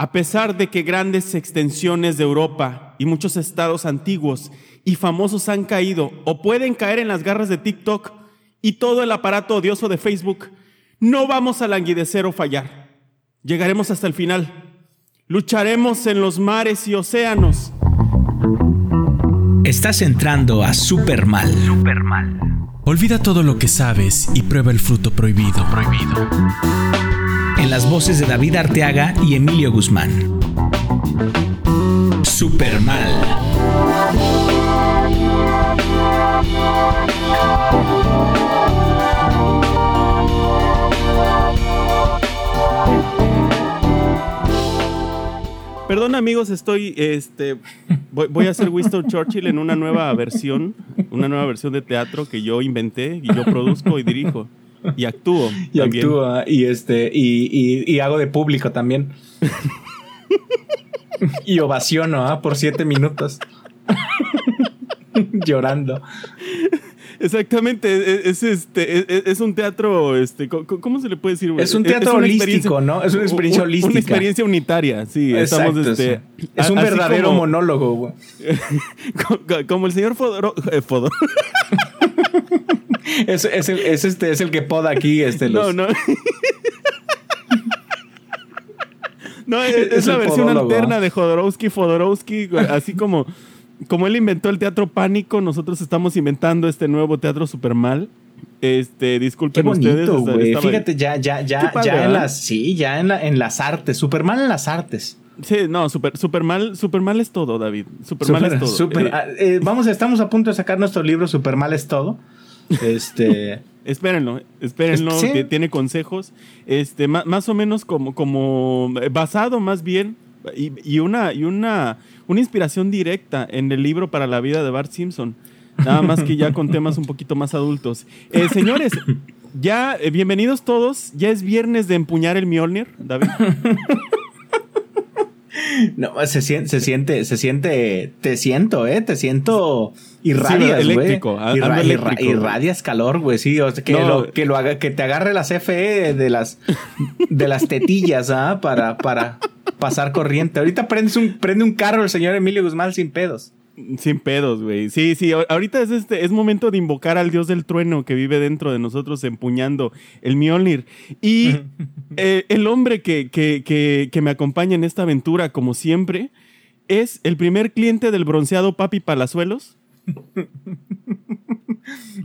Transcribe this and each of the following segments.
A pesar de que grandes extensiones de Europa y muchos estados antiguos y famosos han caído o pueden caer en las garras de TikTok y todo el aparato odioso de Facebook, no vamos a languidecer o fallar. Llegaremos hasta el final. Lucharemos en los mares y océanos. Estás entrando a Supermal. Supermal. Olvida todo lo que sabes y prueba el fruto prohibido. Prohibido en las voces de David Arteaga y Emilio Guzmán. Supermal. Perdón amigos, estoy, este, voy, voy, a hacer Winston Churchill en una nueva versión, una nueva versión de teatro que yo inventé y yo produzco y dirijo. Y actúo. Y actúa. Y este. Y, hago de público también. y ovaciono, ¿ah? Por siete minutos. Llorando. Exactamente, e, e, es, este, e, es, un teatro, este, ¿cómo se le puede decir? Es un teatro holístico, ¿no? Es una experiencia holística. Una experiencia unitaria, sí. estamos, este, es un verdadero monólogo, güey. como, el señor Fodor... Eh, Fodor. Es, es, el, es, este, es el que poda aquí. Este, No, no. no, es, la versión alterna de Jodorowsky, Fodorowsky, así como, como él inventó el teatro pánico, nosotros estamos inventando este nuevo teatro super mal. Este, disculpen Qué bonito, ustedes. Fíjate, ya, ya, ya, ya en las, sí, ya en, la, en las artes, Superman en las artes. Sí, no, super, super mal, super mal es todo, David. Super, mal es todo. Eh, ah, eh, vamos, estamos a punto de sacar nuestro libro Super mal es todo. Este. espérenlo, espérenlo, que tiene consejos. Este, más, o menos como, como basado más bien y, una, y una, una inspiración directa en el libro para la vida de Bart Simpson. Nada más que ya con temas un poquito más adultos. Eh, señores, ya, eh, bienvenidos todos. Ya es viernes de empuñar el Mjolnir, David. No, se siente, se siente, se siente, te siento, eh, te siento irradias, sí, eléctrico, irradias calor, güey, sí, o sea, que, lo, que lo haga, que te agarre la CFE de las, de las tetillas, ¿ah? Para, para pasar corriente. Ahorita prendes un, prende un carro el señor Emilio Guzmán sin pedos. Sin pedos, güey. Sí, sí, ahorita es, este, es momento de invocar al dios del trueno que vive dentro de nosotros empuñando el Mjolnir. Y eh, el hombre que, que, que, que, me acompaña en esta aventura, como siempre, es el primer cliente del bronceado Papi Palazuelos.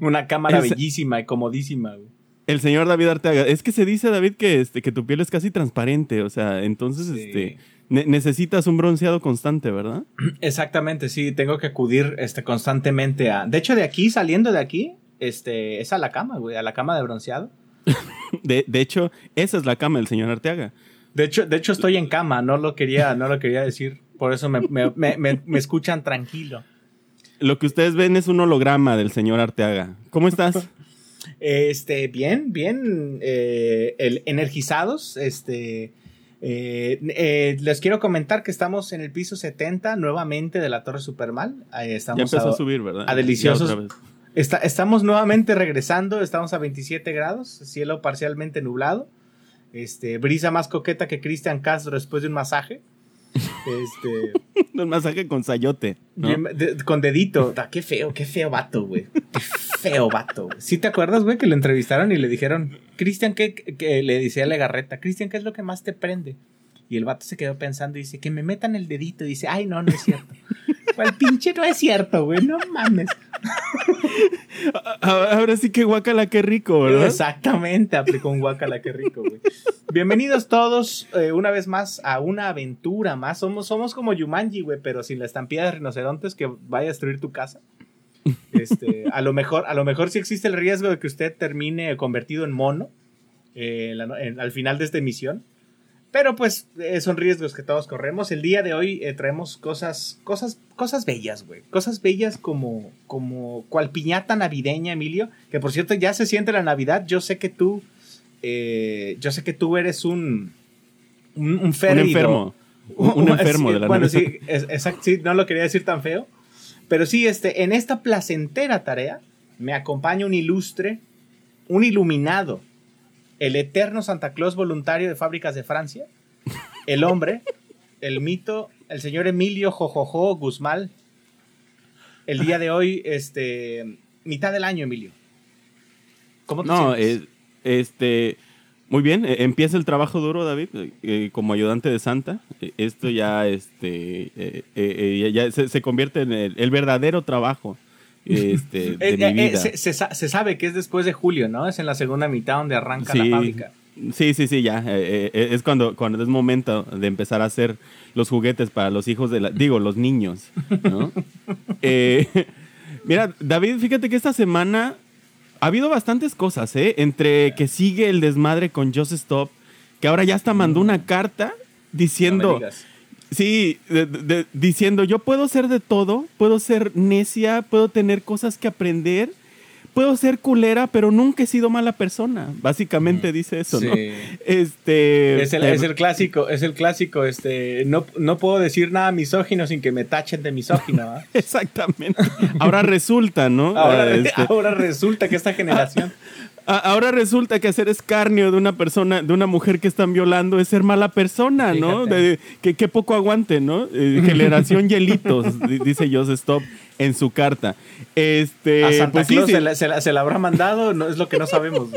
Una cámara bellísima y comodísima, güey. El señor David Arteaga. Es que se dice, David, que, este, que tu piel es casi transparente. O sea, entonces, este necesitas un bronceado constante, ¿verdad? Exactamente, sí, tengo que acudir este, constantemente a... De hecho, de aquí, saliendo de aquí, este, es a la cama, güey, a la cama de bronceado. de, hecho, esa es la cama del señor Arteaga. De hecho, de hecho, estoy en cama, no lo quería, no lo quería decir. Por eso me, escuchan tranquilo. Lo que ustedes ven es un holograma del señor Arteaga. ¿Cómo estás? Este, bien, bien, eh, energizados, este, eh, eh, les quiero comentar que estamos en el piso 70 nuevamente de la Torre Supermal. estamos ya empezó a, subir, ¿verdad? A deliciosos. estamos nuevamente regresando, estamos a 27 grados, cielo parcialmente nublado. Este, brisa más coqueta que Cristian Castro después de un masaje. Este. un masaje con sayote. con dedito. qué feo, qué feo vato, güey. Qué feo vato. ¿Sí te acuerdas, güey, que lo entrevistaron y le dijeron, Cristian, ¿qué? Que le decía a Legarreta, Cristian, ¿qué es lo que más te prende? Y el vato se quedó pensando y dice, que me metan el dedito. Y dice, ay, no, no es cierto. El pinche no es cierto, güey, no mames. Ahora sí que guacala, qué rico, ¿verdad? Exactamente, aplicó un guacala, qué rico, güey. Bienvenidos todos eh, una vez más a una aventura más. Somos, somos como Yumanji, güey, pero sin la estampida de rinocerontes que vaya a destruir tu casa. Este, a lo mejor, a lo mejor sí existe el riesgo de que usted termine convertido en mono eh, al final de esta emisión. Pero pues eh, son riesgos que todos corremos. El día de hoy eh, traemos cosas, cosas, cosas bellas, güey. Cosas bellas como, como cual piñata navideña, Emilio. Que por cierto ya se siente la Navidad. Yo sé que tú, eh, yo sé que tú eres un, un, un, enfermo. Un, enfermo de la Bueno, sí, exacto, sí, no lo quería decir tan feo. Pero sí, este, en esta placentera tarea me acompaña un ilustre, un iluminado el eterno Santa Claus voluntario de fábricas de Francia, el hombre, el mito, el señor Emilio Jojojo Guzmán. El día de hoy, este, mitad del año, Emilio. ¿Cómo te no, sientes? este, muy bien, e, empieza el trabajo duro, David, eh, como ayudante de Santa. Esto ya, este, eh, ya se, convierte en el, verdadero trabajo. Este, de mi vida. Se, sabe que es después de julio, ¿no? Es en la segunda mitad donde arranca la fábrica. Sí, sí, sí, ya. es cuando, cuando es momento de empezar a hacer los juguetes para los hijos de la. Digo, los niños, ¿no? mira, David, fíjate que esta semana ha habido bastantes cosas, ¿eh? Entre que sigue el desmadre con Joseph Stop, que ahora ya hasta mandó una carta diciendo. Sí, diciendo, yo puedo ser de todo, puedo ser necia, puedo tener cosas que aprender puedo ser culera, pero nunca he sido mala persona. Básicamente dice eso, ¿no? Este. Es el, es el, clásico, es el clásico, este. No, no puedo decir nada misógino sin que me tachen de misógino. Exactamente. Ahora resulta, ¿no? Ahora, este, ahora resulta que esta generación. Ahora resulta que hacer escarnio de una persona, de una mujer que están violando es ser mala persona, ¿no? De, que, poco aguante, ¿no? Eh, generación hielitos, dice Joseph Stop en su carta. Este, a Santa pues Claus Se, la, habrá mandado, no es lo que no sabemos.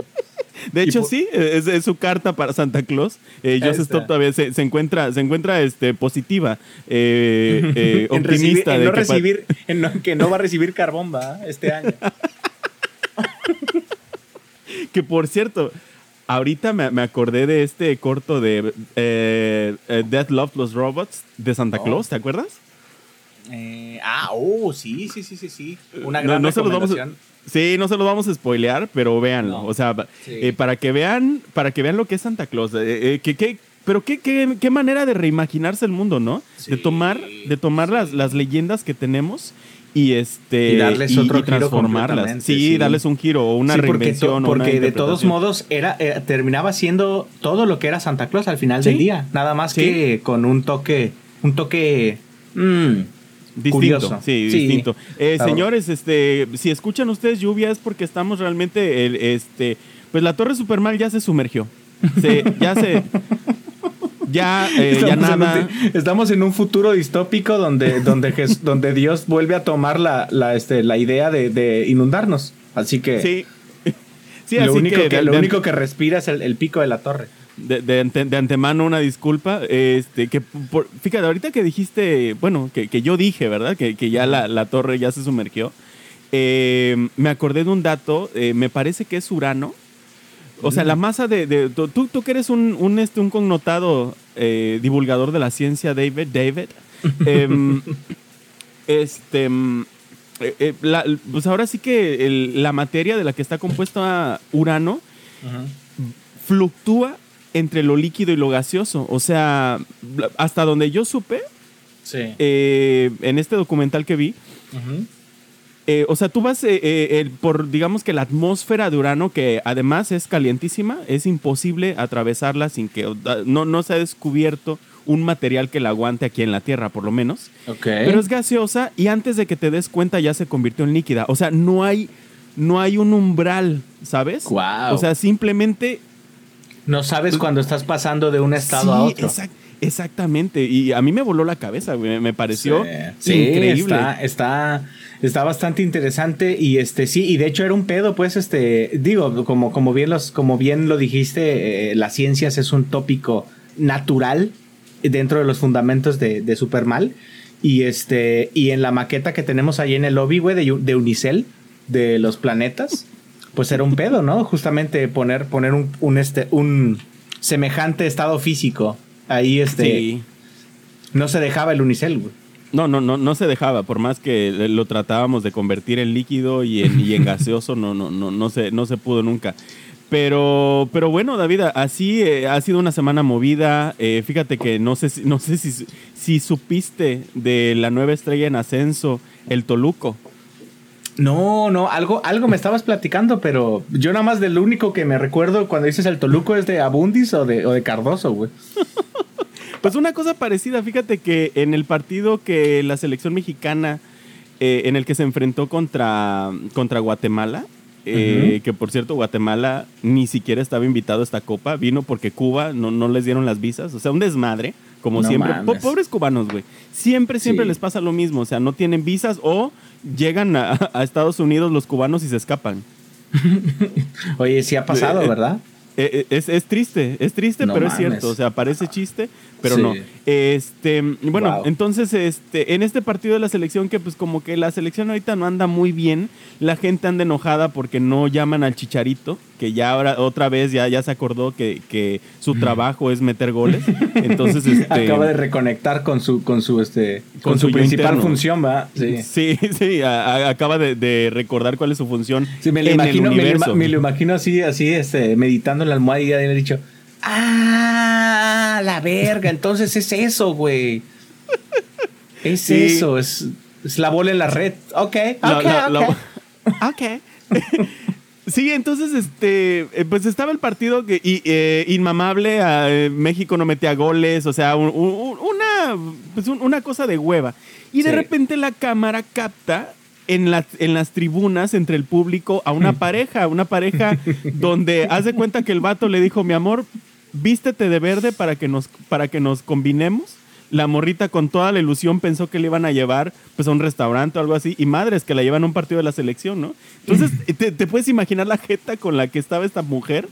De hecho, sí, es, su carta para Santa Claus. Eh, Joseph Stop todavía se, encuentra, se encuentra este, positiva, eh, eh optimista. en, no recibir, que no va a recibir carbón, Este año. que por cierto, ahorita me, acordé de este corto de eh, eh, Death Love Los Robots de Santa oh. Claus, ¿te acuerdas? Eh, ah, oh, sí, sí, sí, sí, sí. Una gran no, Sí, no se los vamos a spoilear, pero véanlo. O sea, para que vean, para que vean lo que es Santa Claus. que, pero qué, qué, manera de reimaginarse el mundo, ¿no? de tomar, de tomar las, las leyendas que tenemos y este y darles otro transformarlas. Sí, darles un giro o una reinvención porque, de todos modos era eh, terminaba siendo todo lo que era Santa Claus al final del día, nada más que con un toque un toque mm, distinto, sí, distinto. Eh, señores, este si escuchan ustedes lluvia es porque estamos realmente el, este pues la Torre Supermal ya se sumergió. ya se ya, eh, ya nada. estamos en un futuro distópico donde, donde, donde Dios vuelve a tomar la, la, este, la idea de, inundarnos. Así que. Sí. sí lo, único que, lo único que respira es el, pico de la torre. De, de, antemano una disculpa. Este, que fíjate, ahorita que dijiste, bueno, que, que yo dije, ¿verdad? Que, que ya la, la, torre ya se sumergió. Eh, me acordé de un dato, eh, me parece que es Urano o sea, la masa de... tú, tú que eres un, un, este, un connotado eh, divulgador de la ciencia, David, David, em, este... Em, eh, eh, pues ahora sí que la materia de la que está compuesta Urano fluctúa entre lo líquido y lo gaseoso. O sea, hasta donde yo supe, en este documental que vi, eh, o sea, tú vas eh, eh, por, digamos que la atmósfera de Urano, que además es calientísima, es imposible atravesarla sin que no, no se ha descubierto un material que la aguante aquí en la Tierra, por lo menos. Pero es gaseosa y antes de que te des cuenta ya se convirtió en líquida. O sea, no hay, no hay un umbral, ¿sabes? Wow. O sea, simplemente... No sabes cuando estás pasando de un estado a otro. Exactamente. Y a mí me voló la cabeza, Me pareció increíble. está está bastante interesante y este sí, y de hecho era un pedo, pues este, digo, como, como, bien, los, como bien lo dijiste, eh, las ciencias es un tópico natural dentro de los fundamentos de, de Supermal. Y este, y en la maqueta que tenemos ahí en el lobby, güey, de, de, Unicel, de los planetas, pues era un pedo, ¿no? Justamente poner, poner un, un, este, un semejante estado físico ahí, este. No se dejaba el Unicel, güey. No, no, no, no se dejaba, por más que lo tratábamos de convertir en líquido y en, y en gaseoso, no, no, no, no se, no se pudo nunca. Pero, pero bueno, David, así eh, ha sido una semana movida. Eh, fíjate que no sé, no sé si, si supiste de la nueva estrella en ascenso, el Toluco. No, no, algo, algo me estabas platicando, pero yo nada más del único que me recuerdo cuando dices el Toluco es de Abundis o de, o de Cardoso, güey. Pues una cosa parecida, fíjate que en el partido que la selección mexicana, eh, en el que se enfrentó contra, contra Guatemala, eh, que por cierto Guatemala ni siquiera estaba invitado a esta copa, vino porque Cuba no, no les dieron las visas, o sea, un desmadre, como siempre. pobres cubanos, güey. Siempre, siempre les pasa lo mismo. O sea, no tienen visas o llegan a, Estados Unidos los cubanos y se escapan. Oye, sí ha pasado, eh, ¿verdad? Eh, es, es, triste, es triste, pero es cierto. O sea, parece chiste, pero no. Este, bueno, entonces, este, en este partido de la selección, que pues como que la selección ahorita no anda muy bien, la gente anda enojada porque no llaman al chicharito, que ya ahora otra vez ya, ya se acordó que, que su trabajo es meter goles. Entonces, este, acaba de reconectar con su, con su este, con, su, principal función, ¿va? Sí, sí, sí acaba de, recordar cuál es su función. Sí, me lo imagino, Me, lo imagino así, así, este, meditando en la almohada y ya le he dicho. Ah, la verga. Entonces es eso, güey. Es eso, es, es, la bola en la red. Ok, ok, ok. Sí, entonces, este, eh, pues estaba el partido que, eh, inmamable, eh, México no metía goles, o sea, una, pues una cosa de hueva. Y de repente la cámara capta en, en las tribunas entre el público a una pareja, una pareja donde hace cuenta que el vato le dijo, mi amor, vístete de verde para que nos, para que nos combinemos. La morrita con toda la ilusión pensó que le iban a llevar pues a un restaurante o algo así. Y madres que la llevan a un partido de la selección, ¿no? Entonces, te, te puedes imaginar la jeta con la que estaba esta mujer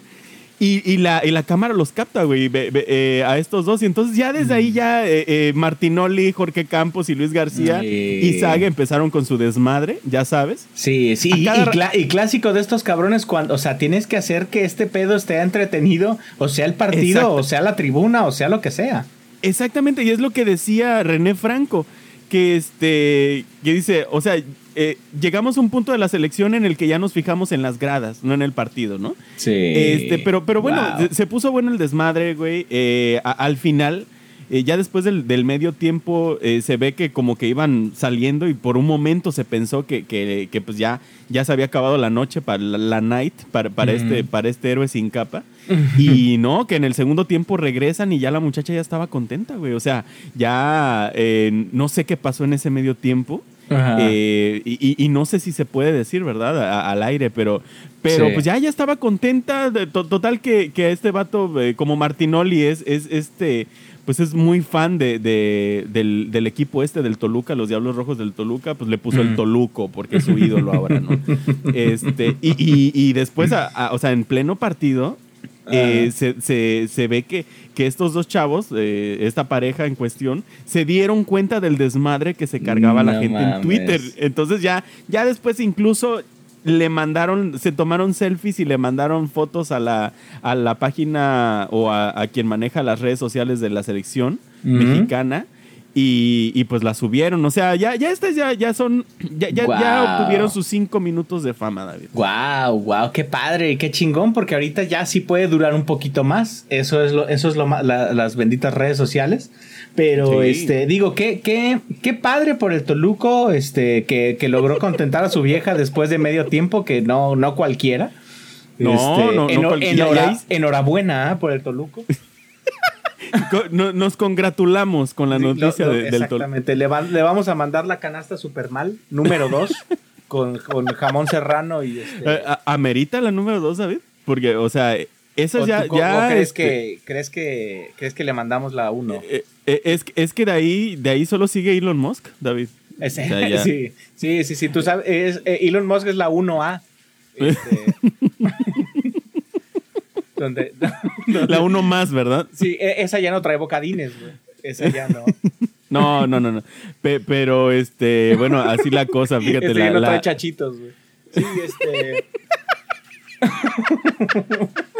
y, la, y la cámara los capta, güey, eh, a estos dos. Y entonces ya desde ahí ya eh, eh, Martinoli, Jorge Campos y Luis García y Saga empezaron con su desmadre, ya sabes. Sí, sí. Y, clásico de estos cabrones cuando, o sea, tienes que hacer que este pedo esté entretenido, o sea el partido, o sea la tribuna, o sea lo que sea. Exactamente, y es lo que decía René Franco, que este, que dice, o sea, eh, llegamos a un punto de la selección en el que ya nos fijamos en las gradas, no en el partido, ¿no? Sí. Este, pero, pero bueno, se, puso bueno el desmadre, güey. Eh, al final, eh, ya después del, medio tiempo, se ve que como que iban saliendo y por un momento se pensó que, que, pues ya, ya se había acabado la noche para la, night, para, para, este, para este héroe sin capa. y no, que en el segundo tiempo regresan y ya la muchacha ya estaba contenta, güey. O sea, ya no sé qué pasó en ese medio tiempo. Eh, y, no sé si se puede decir, ¿verdad? al aire, pero, pero pues ya, ya estaba contenta. total que, que este vato, eh, como Martinoli, es, es este pues es muy fan de, del, equipo este del Toluca, los Diablos Rojos del Toluca, pues le puso el Toluco porque es su ídolo ahora, ¿no? Este, y, después, o sea, en pleno partido, eh, se, ve que, que, estos dos chavos, eh, esta pareja en cuestión, se dieron cuenta del desmadre que se cargaba la gente en Twitter. Entonces ya, ya después incluso le mandaron, se tomaron selfies y le mandaron fotos a la, a la página o a, quien maneja las redes sociales de la selección mexicana y, pues la subieron. O sea, ya, ya estas ya, ya son, ya, ya, obtuvieron sus cinco minutos de fama, David. Wow, wow, qué padre, qué chingón, porque ahorita ya sí puede durar un poquito más. Eso es lo, eso es lo las benditas redes sociales. Pero este, digo, qué, qué, qué padre por el Toluco, este, que, que logró contentar a su vieja después de medio tiempo, que no, no cualquiera. No, este, no, no, enhorabuena ¿eh? por el Toluco. Nos congratulamos con la noticia del Toluca. Exactamente. Le, le, vamos a mandar la canasta super mal, número 2, con, con, jamón serrano y este... Eh, ¿Amerita la número 2, David? Porque, o sea, esa ya... ya crees, este que, ¿crees, que, ¿Crees que le mandamos la 1? Eh, eh, es, es, que de ahí, de ahí solo sigue Elon Musk, David. sí, sí, sí, sí, tú sabes, Elon Musk es la 1A. Este, la uno más, ¿verdad? Sí, e, esa ya no trae bocadines, güey. Esa ya no. no, no, no, no. pero, este, bueno, así la cosa, fíjate. La, ya no trae chachitos, güey. Sí, este.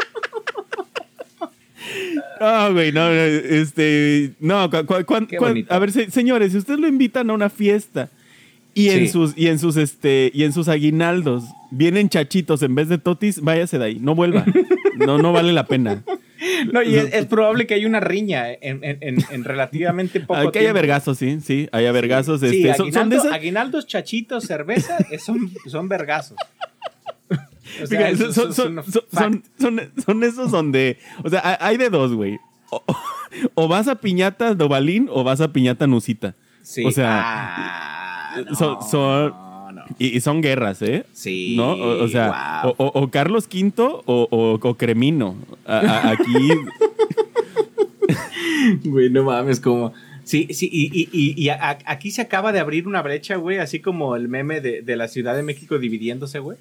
Ah, güey, no, este, no, a ver, señores, si ustedes lo invitan a una fiesta y en sus y en sus este y en sus aguinaldos vienen chachitos en vez de totis, váyase de ahí, no vuelva. No no vale la pena. No, y es, probable que haya una riña en, en, relativamente poco tiempo. Que haya vergazos, sí, sí, haya vergazos. Sí, este, son, aguinaldos, chachitos, cerveza, son, son vergazos. son, esos donde, o sea, hay de dos, güey. O, vas a piñata Dobalín o vas a piñata Nusita. Sí. O sea, ah, son, y, son guerras, ¿eh? Sí. ¿No? O, sea, o, Carlos V o, Cremino. aquí. güey, no mames, como... Sí, sí, y, y, y aquí se acaba de abrir una brecha, güey, así como el meme de, de la Ciudad de México dividiéndose, güey.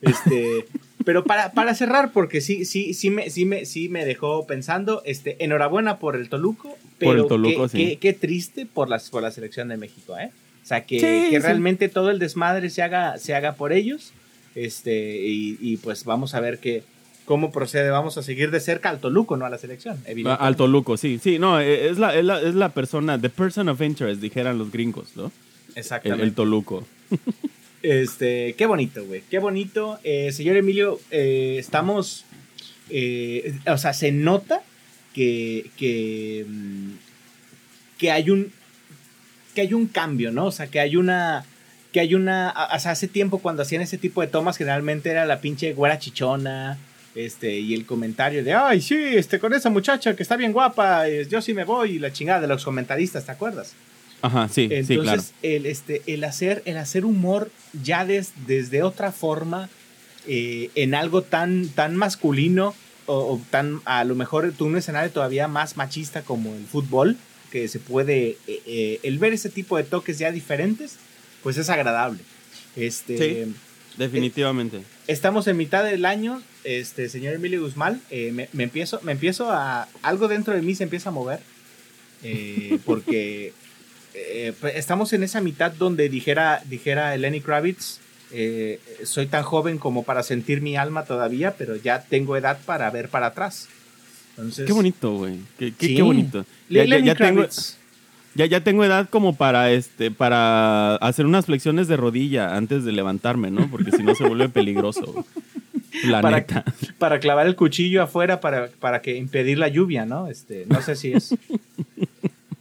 Este, pero para, para cerrar, porque sí, sí, sí me, sí me, sí me dejó pensando, este, enhorabuena por el Toluco, pero qué, qué, triste por las, por la selección de México, ¿eh? O sea, que, que realmente todo el desmadre se haga, se haga por ellos. Este, y, y pues vamos a ver qué, cómo procede. Vamos a seguir de cerca al Toluco, no a la selección. Al Toluco, sí, sí, no, e, es la, es la, es la persona, the person of interest, dijeran los gringos, ¿no? Exactamente. El, Toluco. Este, qué bonito, güey, qué bonito. Eh, señor Emilio, eh, estamos, eh, o sea, se nota que, que, mm, que hay un, que hay un cambio, ¿no? O sea, que hay una, que hay una, o sea, hace tiempo cuando hacían ese tipo de tomas, generalmente era la pinche güera chichona, este, y el comentario de, ay, sí, este, con esa muchacha que está bien guapa, yo sí me voy, y la chingada de los comentaristas, ¿te acuerdas? Ajá, sí, Entonces, sí, claro. el, este, el, hacer, el hacer humor ya desde otra forma, eh, en algo tan, tan masculino, o, tan, a lo mejor, tú un escenario todavía más machista como el fútbol, que se puede, eh, eh, el ver ese tipo de toques ya diferentes, pues es agradable. Este, sí, definitivamente. estamos en mitad del año, este, señor Emilio Guzmán, eh, me, empiezo, me empiezo a, algo dentro de mí se empieza a mover, eh, porque eh, estamos en esa mitad donde dijera, dijera Lenny Kravitz, soy tan joven como para sentir mi alma todavía, pero ya tengo edad para ver para atrás. Qué bonito, güey. Qué, bonito. Ya, ya, tengo, ya, ya, tengo edad como para este, para hacer unas flexiones de rodilla antes de levantarme, ¿no? Porque si no se vuelve peligroso para, para clavar el cuchillo afuera para, para que impedir la lluvia, ¿no? Este, no sé si es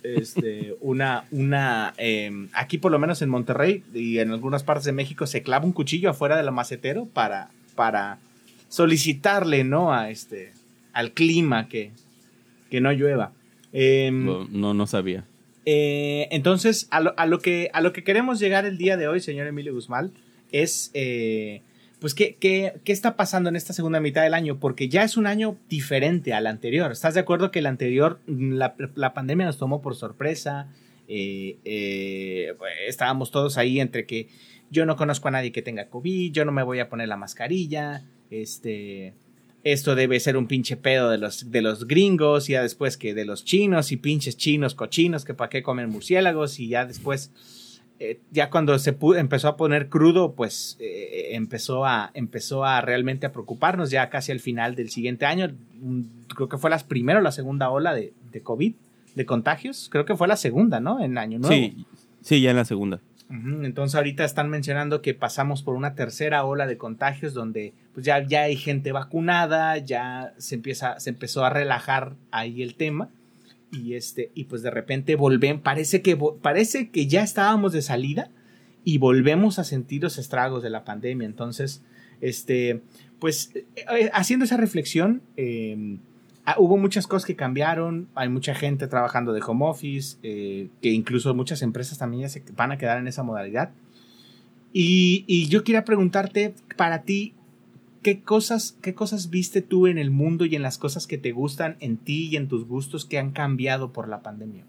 este, una, una em, aquí por lo menos en Monterrey y en algunas partes de México se clava un cuchillo afuera del macetero para, para solicitarle, ¿no? A este, al clima que, que no llueva. Em, no, no, sabía. Eh, entonces, a lo, a lo, que, a lo que queremos llegar el día de hoy, señor Emilio Guzmán, es eh, pues, ¿qué, ¿qué, está pasando en esta segunda mitad del año? Porque ya es un año diferente al anterior. ¿Estás de acuerdo que el anterior, mm, la, pandemia nos tomó por sorpresa? Eh, eh, pues, estábamos todos ahí entre que yo no conozco a nadie que tenga COVID, yo no me voy a poner la mascarilla, este, esto debe ser un pinche pedo de los, de los gringos, y ya después que de los chinos y pinches chinos cochinos que para qué comen murciélagos, y ya después eh, ya cuando se empezó a poner crudo, pues eh, empezó, a, empezó a realmente a preocuparnos ya casi al final del siguiente año. Creo que fue la primera o la segunda ola de, de, COVID, de contagios. Creo que fue la segunda, ¿no? En año nuevo. Sí, sí, ya en la segunda. Entonces ahorita están mencionando que pasamos por una tercera ola de contagios donde pues ya, ya hay gente vacunada, ya se empieza, se empezó a relajar ahí el tema y este y pues de repente volvemos, parece que parece que ya estábamos de salida y volvemos a sentir los estragos de la pandemia. Entonces, este, pues eh, eh, haciendo esa reflexión, em, ah, hubo muchas cosas que cambiaron, hay mucha gente trabajando de home office, eh, que incluso muchas empresas también ya se van a quedar en esa modalidad. Y, y yo quería preguntarte, para ti, ¿qué cosas, ¿qué cosas viste tú en el mundo y en las cosas que te gustan en ti y en tus gustos que han cambiado por la pandemia?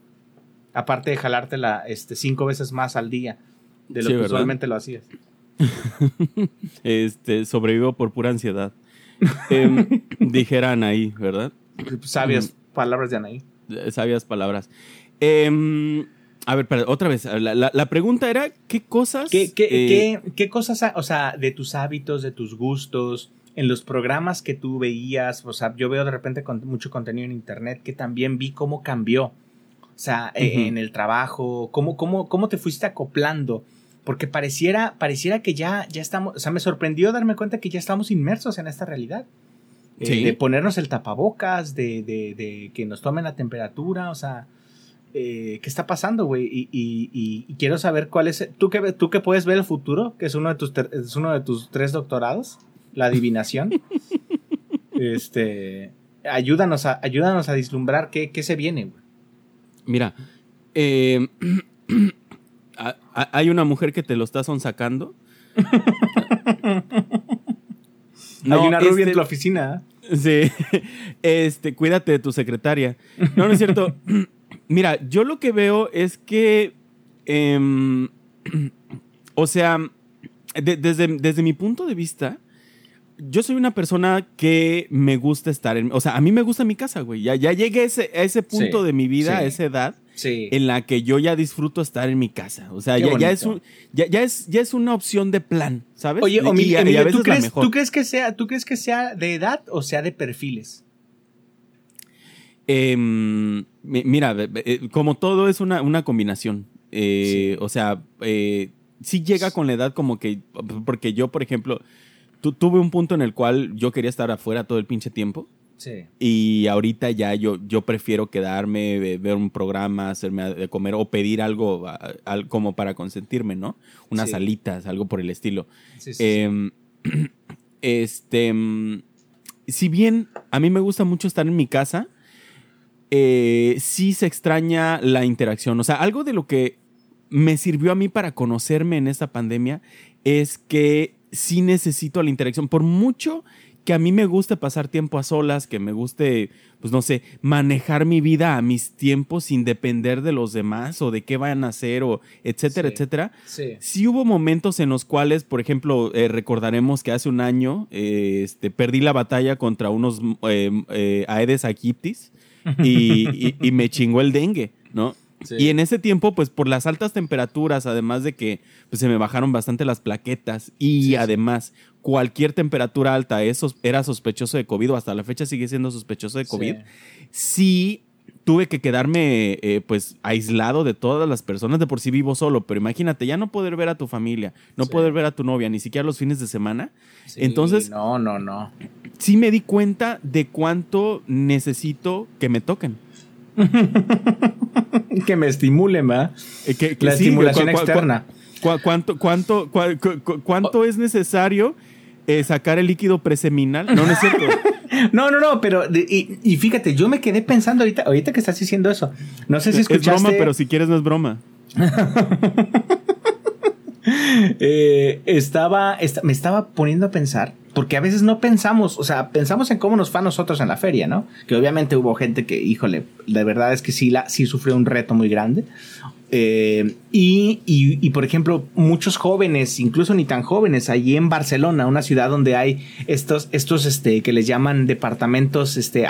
Aparte de jalártela este, cinco veces más al día de lo que usualmente lo hacías. este, sobrevivo por pura ansiedad. eh, dijeran ahí, ¿verdad? Sabias palabras de Anaí. Eh, sabias palabras. Eh, a ver, otra vez, la, pregunta era, ¿qué cosas... ¿Qué, qué, eh, cosas, o sea, de tus hábitos, de tus gustos, en los programas que tú veías, o sea, yo veo de repente con mucho contenido en internet que también vi cómo cambió, o sea, e, en el trabajo, cómo, cómo, cómo te fuiste acoplando, porque pareciera, pareciera que ya, ya estamos, o sea, me sorprendió darme cuenta que ya estamos inmersos en esta realidad. Eh, de ponernos el tapabocas, de, de, de que nos tomen la temperatura, o sea, eh, qué está pasando, güey. Y, quiero saber cuál es. ¿Tú que, tú que puedes ver el futuro, que es uno de tus, es uno de tus tres doctorados, la adivinación. este. Ayúdanos a, ayúdanos a vislumbrar qué, se viene, güey. Mira, eh, hay una mujer que te lo está sonsacando. hay una rubia en este tu oficina. Sí. Este, cuídate de tu secretaria. No, no es cierto. Mira, yo lo que veo es que. Em, o sea, desde, desde mi punto de vista, yo soy una persona que me gusta estar en. O sea, a mí me gusta mi casa, güey. Ya, ya llegué a ese, a ese punto de mi vida, a esa edad, en la que yo ya disfruto estar en mi casa. O sea, ya, es ya, es, ya es una opción de plan, ¿sabes? Oye, ¿tú, crees, ¿tú, crees, que sea, ¿tú crees que sea de edad o sea de perfiles? Em, mira, eh, como todo es una, una combinación. Eh, o sea, eh, sí llega con la edad como que, porque yo, por ejemplo, tuve un punto en el cual yo quería estar afuera todo el pinche tiempo. Sí. Y ahorita ya yo, yo prefiero quedarme, ver un programa, hacerme de comer o pedir algo, como para consentirme, ¿no? Unas alitas, algo por el estilo. Sí, em, este, mm, si bien a mí me gusta mucho estar en mi casa, eh, sí se extraña la interacción. O sea, algo de lo que me sirvió a mí para conocerme en esta pandemia es que sí necesito la interacción. Por mucho que a mí me guste pasar tiempo a solas, que me guste, pues no sé, manejar mi vida a mis tiempos sin depender de los demás o de qué vayan a hacer o etcétera, etcétera. Sí. hubo momentos en los cuales, por ejemplo, eh, recordaremos que hace un año eh, este, perdí la batalla contra unos eh, Aedes aegyptis y, y me chingó el dengue, ¿no? Y en ese tiempo, pues por las altas temperaturas, además de que pues, se me bajaron bastante las plaquetas y además cualquier temperatura alta eso era sospechoso de COVID o hasta la fecha sigue siendo sospechoso de COVID, sí, tuve que quedarme eh, pues aislado de todas las personas, de por sí vivo solo, pero imagínate, ya no poder ver a tu familia, no poder ver a tu novia, ni siquiera los fines de semana. Entonces... No, no, no. Sí me di cuenta de cuánto necesito que me toquen. que me estimulen, ¿verdad? Eh, la estimulación externa. cuánto, cuánto, cuánto es necesario eh, sacar el líquido preseminal? No, no es cierto. no, no, no, pero y, fíjate, yo me quedé pensando ahorita, ahorita que estás diciendo eso. No sé si escuchaste. Es broma, pero si quieres no es broma. Eh, estaba, me estaba poniendo a pensar porque a veces no pensamos, o sea, pensamos en cómo nos fue a nosotros en la feria, ¿no? Que obviamente hubo gente que, híjole, la verdad es que sí, la, sí sufrió un reto muy grande. Eh, y, y, por ejemplo, muchos jóvenes, incluso ni tan jóvenes, allí en Barcelona, una ciudad donde hay estos, estos, este, que les llaman departamentos, este,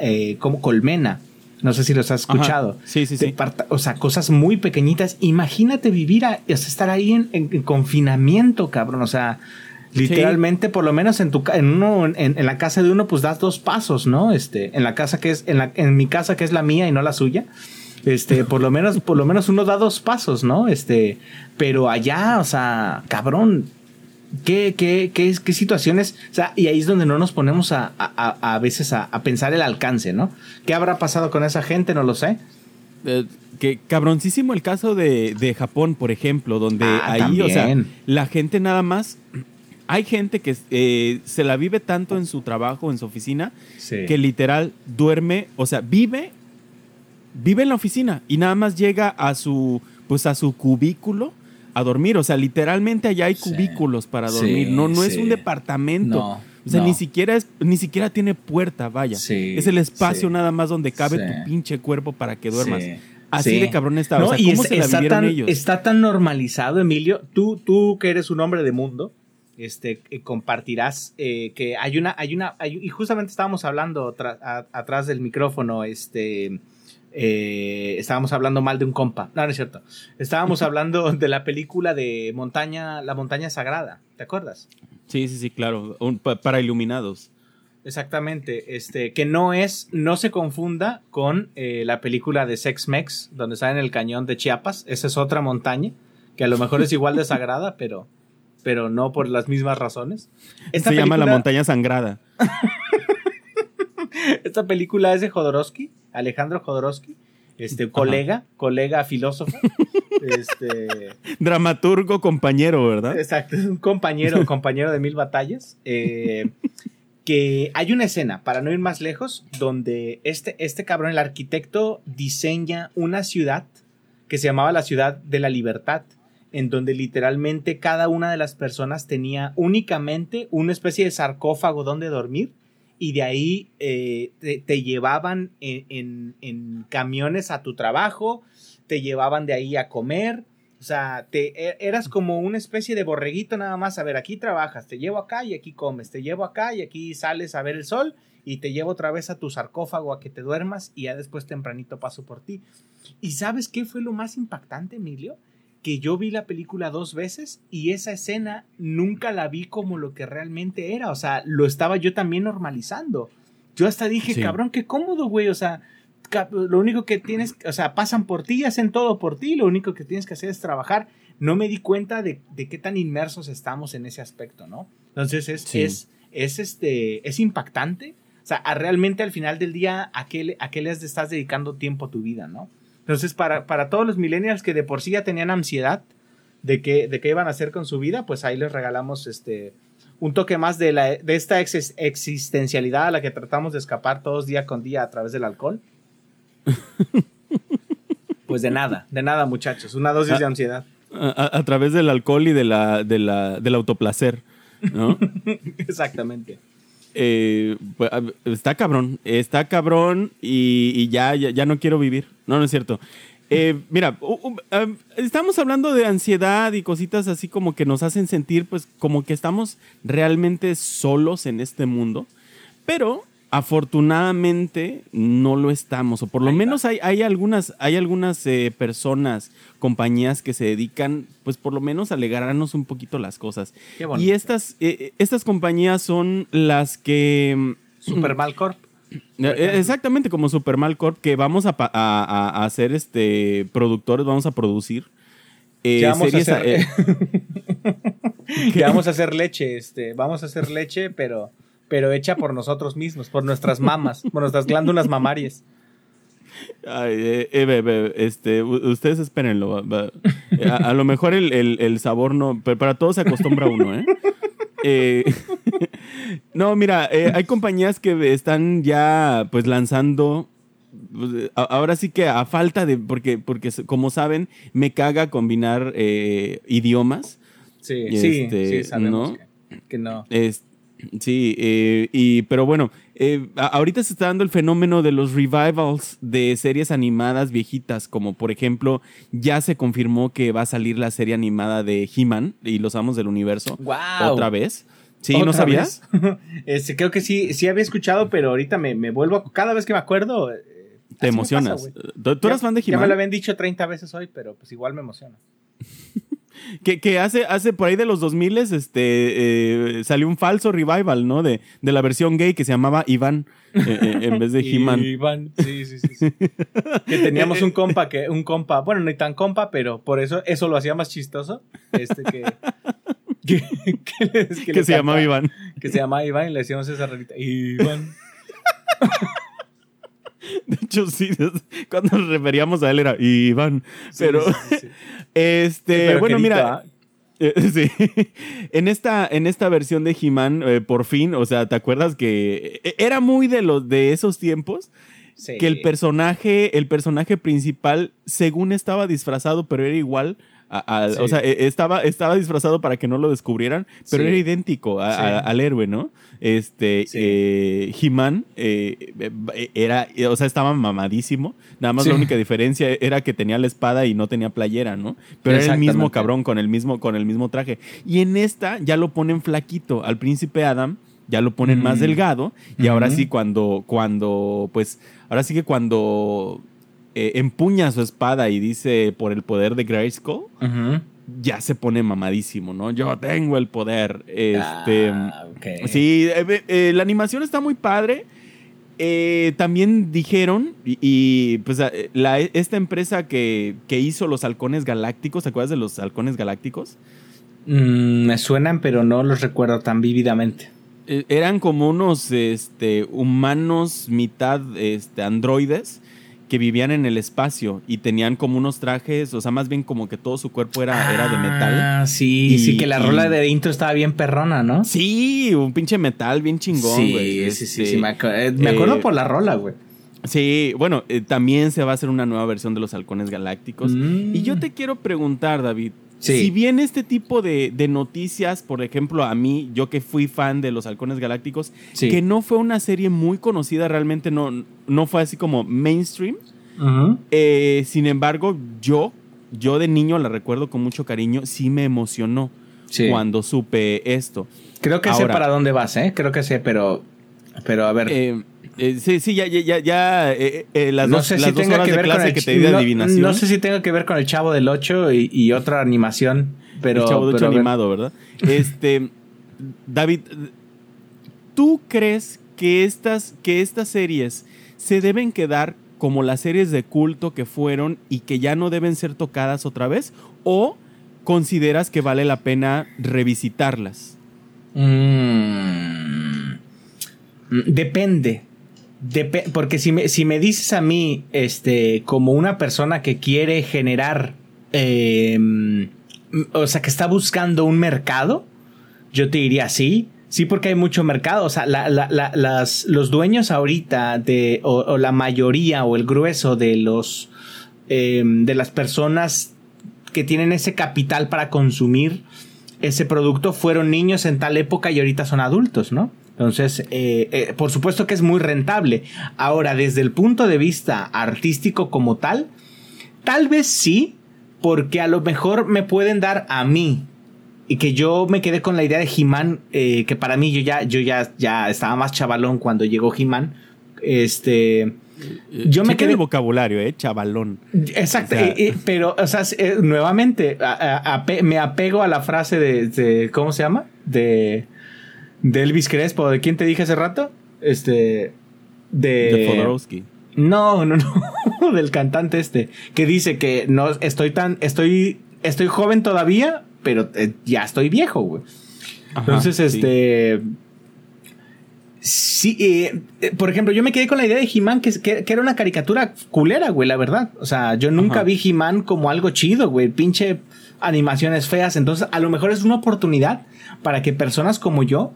eh, como colmena. No sé si los has escuchado. Sí, sí, sí. O sea, cosas muy pequeñitas. Imagínate vivir, a, estar ahí en, en, confinamiento, cabrón. O sea, Literalmente, por lo menos en tu en uno, en, la casa de uno, pues das dos pasos, ¿no? Este, en la casa que es, en la, en mi casa que es la mía y no la suya. Este, por lo menos, por lo menos uno da dos pasos, ¿no? Este, pero allá, o sea, cabrón, ¿qué, qué, qué, qué situaciones? O sea, y ahí es donde no nos ponemos a, a, a veces a, pensar el alcance, ¿no? ¿Qué habrá pasado con esa gente? No lo sé. Eh, que cabroncísimo el caso de, de, Japón, por ejemplo, donde ah, ahí, o sea, la gente nada más hay gente que eh, se la vive tanto en su trabajo, en su oficina, que literal duerme, o sea, vive, vive en la oficina y nada más llega a su, pues a su cubículo a dormir. O sea, literalmente allá hay cubículos para dormir. no, no es un departamento. o sea, ni siquiera es, ni siquiera tiene puerta, vaya. es el espacio nada más donde cabe tu pinche cuerpo para que duermas. Así de cabrón está. o sea, ¿cómo se la está tan, ellos? Está tan normalizado, Emilio. Tú, tú que eres un hombre de mundo, este, eh, compartirás eh, que hay una, hay una, y justamente estábamos hablando atrás del micrófono, este, eh, estábamos hablando mal de un compa, no, no es cierto, estábamos hablando de la película de montaña, la montaña sagrada, ¿te acuerdas? Sí, sí, sí, claro, para iluminados. Exactamente, este, que no es, no se confunda con la película de Sex Mex, donde está en el cañón de Chiapas, esa es otra montaña, que a lo mejor es igual de sagrada, pero pero no por las mismas razones. Se llama La Montaña Sangrada. Esta película es de Jodorowsky, Alejandro Jodorowsky, este colega, colega filósofo. este, Dramaturgo compañero, ¿verdad? Exacto, un compañero, compañero de mil batallas. Eh, que hay una escena, para no ir más lejos, donde este, este cabrón, el arquitecto, diseña una ciudad que se llamaba la ciudad de la libertad en donde literalmente cada una de las personas tenía únicamente una especie de sarcófago donde dormir y de ahí eh, te, llevaban en, camiones a tu trabajo, te llevaban de ahí a comer, o sea, te, e, eras como una especie de borreguito nada más, a ver, aquí trabajas, te llevo acá y aquí comes, te llevo acá y aquí sales a ver el sol y te llevo otra vez a tu sarcófago a que te duermas y ya después tempranito paso por ti. ¿Y sabes qué fue lo más impactante, Emilio? Que yo vi la película dos veces y esa escena nunca la vi como lo que realmente era, o sea, lo estaba yo también normalizando. Yo hasta dije, cabrón, qué cómodo, güey, o sea, lo único que tienes, o sea, pasan por ti, hacen todo por ti, lo único que tienes que hacer es trabajar. No me di cuenta de, qué tan inmersos estamos en ese aspecto, ¿no? Entonces es, es, es, este, es impactante o sea, realmente al final del día, ¿a qué, a qué les estás dedicando tiempo a tu vida, no? Entonces, para, para todos los millennials que de por sí ya tenían ansiedad de qué, de qué iban a hacer con su vida, pues ahí les regalamos este, un toque más de, la, de esta existencialidad a la que tratamos de escapar todos día con día a través del alcohol. pues de nada, de nada, muchachos. Una dosis de ansiedad. A, través del alcohol y de la, de la, del autoplacer, ¿no? Exactamente. Eh, está cabrón, está cabrón y, ya, ya, no quiero vivir. No, no es cierto. Eh, mira, estamos hablando de ansiedad y cositas así como que nos hacen sentir pues como que estamos realmente solos en este mundo, pero Afortunadamente no lo estamos, o por lo menos hay, hay, algunas, hay algunas eh, personas, compañías que se dedican, pues por lo menos a alegrarnos un poquito las cosas. y estas, eh, eh, estas compañías son las que... Mm, Supermalcorp. Exactamente, como Supermalcorp, que vamos a, a, a, ser este, productores, vamos a producir. Eh, vamos a hacer, vamos a hacer leche, este, vamos a hacer leche, pero pero hecha por nosotros mismos, por nuestras mamas, por nuestras glándulas mamarias. Ay, eh, eh, este, ustedes espérenlo. A, lo mejor el, sabor no, pero para todos se acostumbra uno, ¿eh? eh no, mira, hay compañías que están ya pues lanzando pues, ahora sí que a falta de, porque, porque como saben, me caga combinar idiomas. Sí, sí, este, sí, sabemos que, no. Sí, eh, y, pero bueno, eh, ahorita se está dando el fenómeno de los revivals de series animadas viejitas, como por ejemplo, ya se confirmó que va a salir la serie animada de He-Man y los Amos del Universo. Otra vez. ¿Sí? ¿No sabías? este, creo que sí, sí había escuchado, pero ahorita me, me vuelvo, cada vez que me acuerdo... Eh, Te emocionas. ¿Tú, eras fan de He-Man? Ya me lo habían dicho 30 veces hoy, pero pues igual me emociona. Que, hace, hace por ahí de los 2000 este, eh, salió un falso revival, ¿no? De, de la versión gay que se llamaba Iván eh, eh, en vez de He-Man. Iván, sí, sí, sí. que teníamos un compa, que, un compa, bueno, no tan compa, pero por eso eso lo hacía más chistoso. Este que. que, se llamaba Iván. Que se llamaba Iván y le decíamos esa rarita. Iván. De hecho, sí, cuando nos referíamos a él era Iván. Pero, este, bueno, mira. ¿ah? Eh, sí. en, esta, en esta versión de He-Man, eh, por fin, o sea, ¿te acuerdas que e, era muy de los de esos tiempos? Que el personaje, el personaje principal, según estaba disfrazado, pero era igual o sea, e, estaba, estaba disfrazado para que no lo descubrieran, pero era idéntico al héroe, ¿no? Este, eh, He-Man eh, eh, era, o sea, estaba mamadísimo. Nada más la única diferencia era que tenía la espada y no tenía playera, ¿no? Pero era el mismo cabrón con el mismo, con el mismo traje. Y en esta ya lo ponen flaquito. Al príncipe Adam ya lo ponen más mm. delgado. Y ahora sí, cuando, cuando, pues, ahora sí que cuando eh, empuña su espada y dice por el poder de Grayskull, ya se pone mamadísimo, ¿no? Yo tengo el poder. Este, ah, Sí, eh, eh, la animación está muy padre. también dijeron, y, pues esta empresa que, hizo los halcones galácticos, ¿te acuerdas de los halcones galácticos? Mm, me suenan, pero no los recuerdo tan vívidamente. eran como unos este, humanos, mitad este, androides, que vivían en el espacio y tenían como unos trajes, o sea, más bien como que todo su cuerpo era, era de metal. Ah, sí, sí, que la rola de intro estaba bien perrona, ¿no? Sí, un pinche metal bien chingón, güey. Sí, sí, sí, me, eh, me acuerdo eh, por la rola, güey. Sí, bueno, eh, también se va a hacer una nueva versión de los halcones galácticos. Y yo mm. te quiero preguntar, David, Si bien este tipo de, noticias, por ejemplo, a mí, yo que fui fan de los Halcones Galácticos, que no fue una serie muy conocida, realmente no, no fue así como mainstream. Eh, sin embargo, yo, yo de niño la recuerdo con mucho cariño, sí me emocionó cuando supe esto. Creo que sé para dónde vas, ¿eh? Creo que sé, pero, pero a ver. Eh, eh, sí, sí, ya, ya, ya, eh, las no dos, sé si tenga que ver con el, te adivinación. No sé si tenga que ver con el Chavo del 8 y, otra animación, pero... El Chavo del 8 animado, ¿verdad? Este, David, ¿tú crees que estas, que estas series se deben quedar como las series de culto que fueron y que ya no deben ser tocadas otra vez? ¿O consideras que vale la pena revisitarlas? Mm, depende. Porque si me, si me dices a mí, este, como una persona que quiere generar, em, o sea, que está buscando un mercado, yo te diría sí. Sí, porque hay mucho mercado. O sea, las, los dueños ahorita de, o, la mayoría o el grueso de los, em, de las personas que tienen ese capital para consumir ese producto fueron niños en tal época y ahorita son adultos, ¿no? Entonces, eh, eh, por supuesto que es muy rentable. Ahora, desde el punto de vista artístico como tal, tal vez sí, porque a lo mejor me pueden dar a mí. Y que yo me quedé con la idea de He-Man, eh, que para mí yo ya, yo ya, ya estaba más chavalón cuando llegó He-Man. Este yo me quedé el vocabulario, eh, chavalón. Exacto, pero, o sea, eh, nuevamente me apego a la frase de, ¿cómo se llama? De, de Elvis Crespo, ¿de quién te dije hace rato? Este, de... De. No, no, no, del cantante este, que dice que no estoy tan, estoy, estoy joven todavía, pero eh, ya estoy viejo, güey. Entonces, este... Sí, eh, eh, por ejemplo, yo me quedé con la idea de He-Man que, que, era una caricatura culera, güey, la verdad. O sea, yo nunca vi He-Man como algo chido, güey. Pinche animaciones feas. Entonces, a lo mejor es una oportunidad para que personas como yo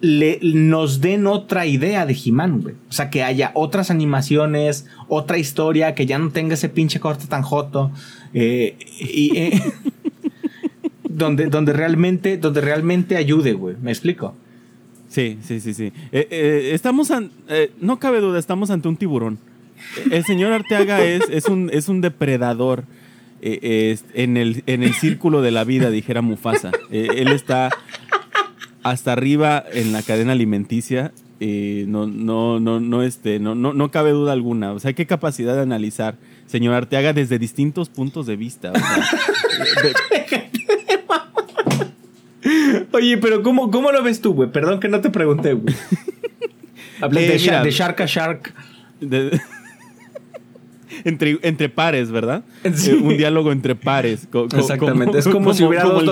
le, nos den otra idea de He-Man, güey. O sea, que haya otras animaciones, otra historia, que ya no tenga ese pinche corte tan joto. Eh, y, donde, donde realmente, donde realmente ayude, güey. ¿Me explico? Sí, sí, sí, sí. Eh, eh, estamos, eh, no cabe duda, estamos ante un tiburón. El señor Arteaga es, es, un, es un depredador en, el, en el círculo de la vida, dijera Mufasa. él está hasta arriba en la cadena alimenticia. no, no, no, no, este, no, no, no cabe duda alguna. O sea, qué capacidad de analizar, señor Arteaga, desde distintos puntos de vista. Oye, pero ¿cómo, cómo lo ves tú, güey? Perdón que no te pregunté, güey. Hablé de, eh, de, Shark a Shark. Entre, entre pares, ¿verdad? Eh, un diálogo entre pares. Exactamente. es como, si hubiera dos,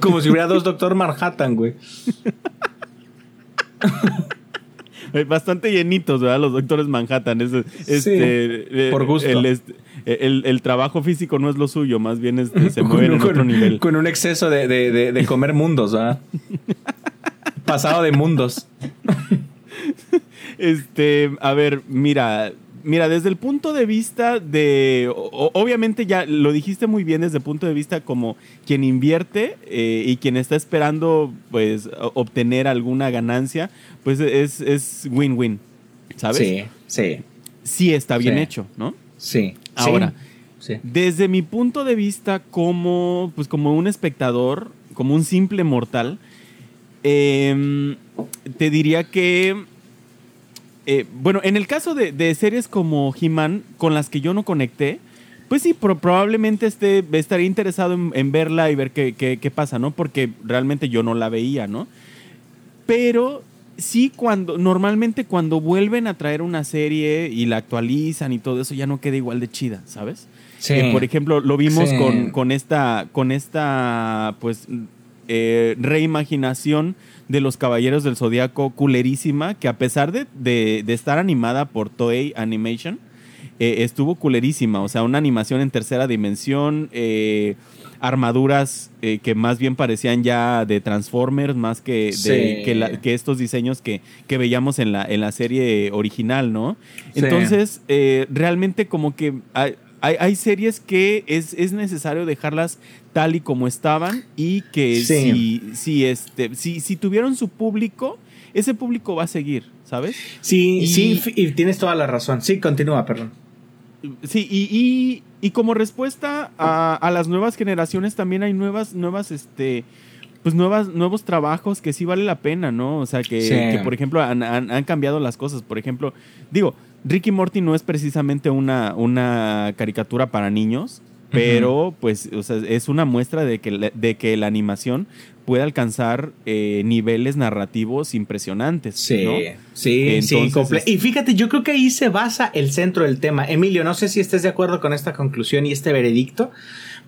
como si hubiera dos Doctor Manhattan, güey. Bastante llenitos, ¿verdad? Los doctores Manhattan. este, por gusto. El, trabajo físico no es lo suyo, más bien este, se mueve en otro nivel. Con un exceso de, comer mundos, ¿verdad? Pasado de mundos. este, a ver, mira, mira, desde el punto de vista de, obviamente ya lo dijiste muy bien desde el punto de vista como quien invierte eh, y quien está esperando pues obtener alguna ganancia, pues es win-win, ¿sabes? Sí, sí. Sí está bien hecho, ¿no? Sí. Ahora, desde mi punto de vista como, pues como un espectador, como un simple mortal, em, te diría que eh, bueno, en el caso de, series como He-Man, con las que yo no conecté, pues sí, probablemente esté, estaría interesado en, verla y ver qué, qué, pasa, ¿no? Porque realmente yo no la veía, ¿no? Pero sí, cuando, normalmente cuando vuelven a traer una serie y la actualizan y todo eso, ya no queda igual de chida, ¿sabes? Sí. Eh, por ejemplo, lo vimos con, esta, con esta, pues, eh, reimaginación de los Caballeros del Zodiaco culerísima, que a pesar de, estar animada por Toei Animation, eh, estuvo culerísima. O sea, una animación en tercera dimensión, eh, armaduras eh, que más bien parecían ya de Transformers, más que, de, que, estos diseños que, veíamos en la, en la serie original, ¿no? Entonces, realmente como que Hay, series que es, es, necesario dejarlas tal y como estaban y que si, si, este, si, si tuvieron su público, ese público va a seguir, ¿sabes? Sí, sí, y tienes toda la razón. Sí, continúa, perdón. Sí, y, y, como respuesta a, a, las nuevas generaciones también hay nuevas, nuevas, este, pues nuevas, nuevos trabajos que sí vale la pena, ¿no? O sea, que, por ejemplo han, han, cambiado las cosas. Por ejemplo, digo, Ricky Morty no es precisamente una, una caricatura para niños, pero pues o sea, es una muestra de que, de que la animación puede alcanzar eh, niveles narrativos impresionantes. Sí, sí, sí. Y fíjate, yo creo que ahí se basa el centro del tema. Emilio, no sé si estés de acuerdo con esta conclusión y este veredicto,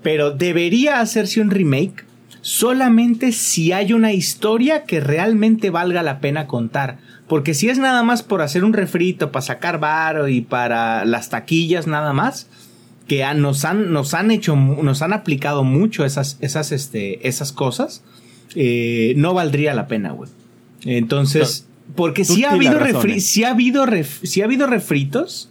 pero debería hacerse un remake solamente si hay una historia que realmente valga la pena contar. Porque si es nada más por hacer un refrito, para sacar varo y para las taquillas nada más, que nos han, nos han hecho, nos han aplicado mucho esas, esas, este, esas cosas, eh, no valdría la pena, güey. Entonces, porque si ha, habido refri si ha habido si ha habido refritos,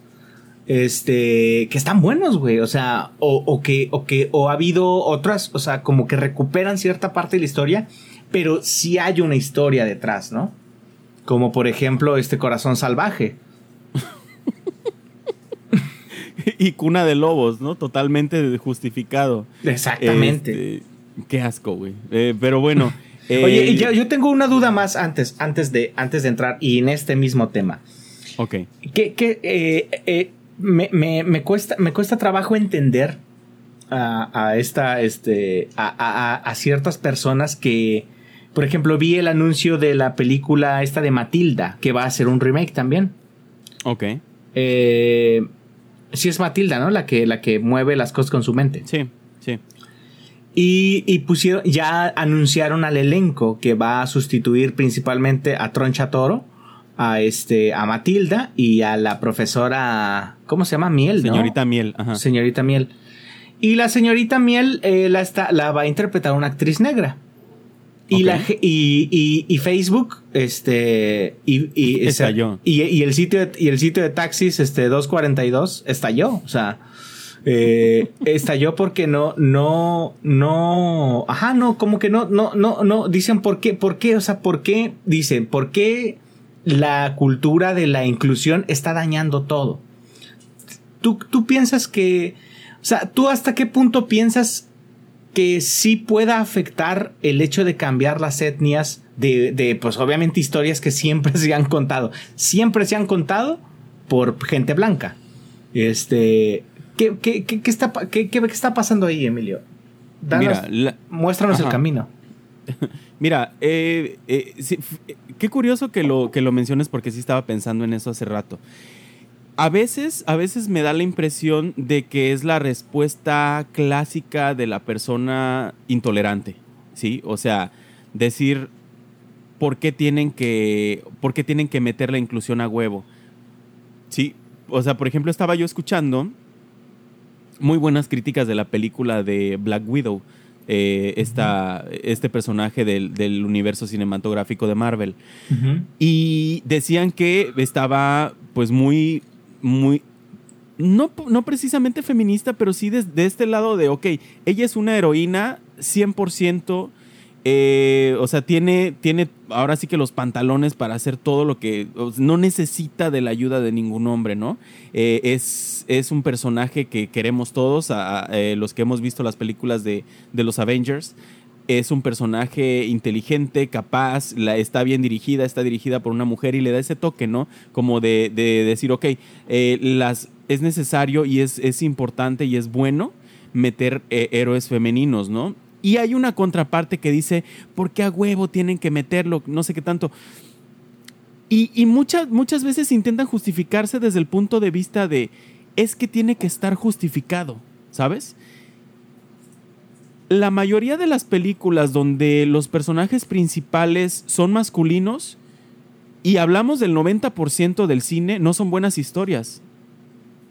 este, que están buenos, güey. O sea, o, que, o que, o ha habido otras, o sea, como que recuperan cierta parte de la historia, pero sí hay una historia detrás, ¿no? Como por ejemplo, este corazón salvaje. y cuna de lobos, ¿no? Totalmente justificado. Exactamente. Este, qué asco, güey. Eh, pero bueno. Oye, eh, yo, tengo una duda más antes, antes, de, antes de entrar y en este mismo tema. Ok. ¿Qué, qué, eh, me, me, me, cuesta, me cuesta trabajo entender a, a esta, este, a, a, ciertas personas que, por ejemplo, vi el anuncio de la película esta de Matilda, que va a ser un remake también. Ok. Eh, sí es Matilda, ¿no? La que, la que mueve las cosas con su mente. Sí, sí. Y, y, pusieron, ya anunciaron al elenco que va a sustituir principalmente a Troncha Toro a este a Matilda y a la profesora ¿cómo se llama? Miel señorita Miel ajá. señorita Miel y la señorita Miel eh, la está la va a interpretar una actriz negra y la y, y, Facebook este y y, estalló. y, y el sitio y el sitio de taxis este 242 estalló o sea eh, estalló porque no, no, no, ajá, no, como que no, no, no, no, dicen por qué, por qué, o sea, por qué, dicen, por qué la cultura de la inclusión está dañando todo. ¿Tú, tú piensas que, o sea, tú hasta qué punto piensas que sí pueda afectar el hecho de cambiar las etnias de, de, pues obviamente historias que siempre se han contado, siempre se han contado por gente blanca. Este, ¿qué, qué, qué, está, qué, está pasando ahí, Emilio? muéstranos el camino. Mira, eh, eh, eh, qué curioso que lo, que lo menciones porque sí estaba pensando en eso hace rato. A veces, a veces me da la impresión de que es la respuesta clásica de la persona intolerante, ¿sí? O sea, decir por qué tienen que, por qué tienen que meter la inclusión a huevo. Sí, o sea, por ejemplo, estaba yo escuchando muy buenas críticas de la película de Black Widow eh, este personaje del, universo cinematográfico de Marvel. Y decían que estaba pues muy, muy, no, no precisamente feminista, pero sí de, de, este lado de, ok, ella es una heroína 100% eh, o sea, tiene, tiene ahora sí que los pantalones para hacer todo lo que. No necesita de la ayuda de ningún hombre, ¿no? Eh, es, es, un personaje que queremos todos, a, eh, los que hemos visto las películas de, de, los Avengers. Es un personaje inteligente, capaz, la, está bien dirigida, está dirigida por una mujer y le da ese toque, ¿no? Como de, de decir, ok, las, es necesario y es, es importante y es bueno meter héroes femeninos, ¿no? Y hay una contraparte que dice, ¿por qué a huevo tienen que meterlo? No sé qué tanto. Y, muchas, muchas veces intentan justificarse desde el punto de vista de, es que tiene que estar justificado, ¿sabes? La mayoría de las películas donde los personajes principales son masculinos, y hablamos del 90% del cine, no son buenas historias,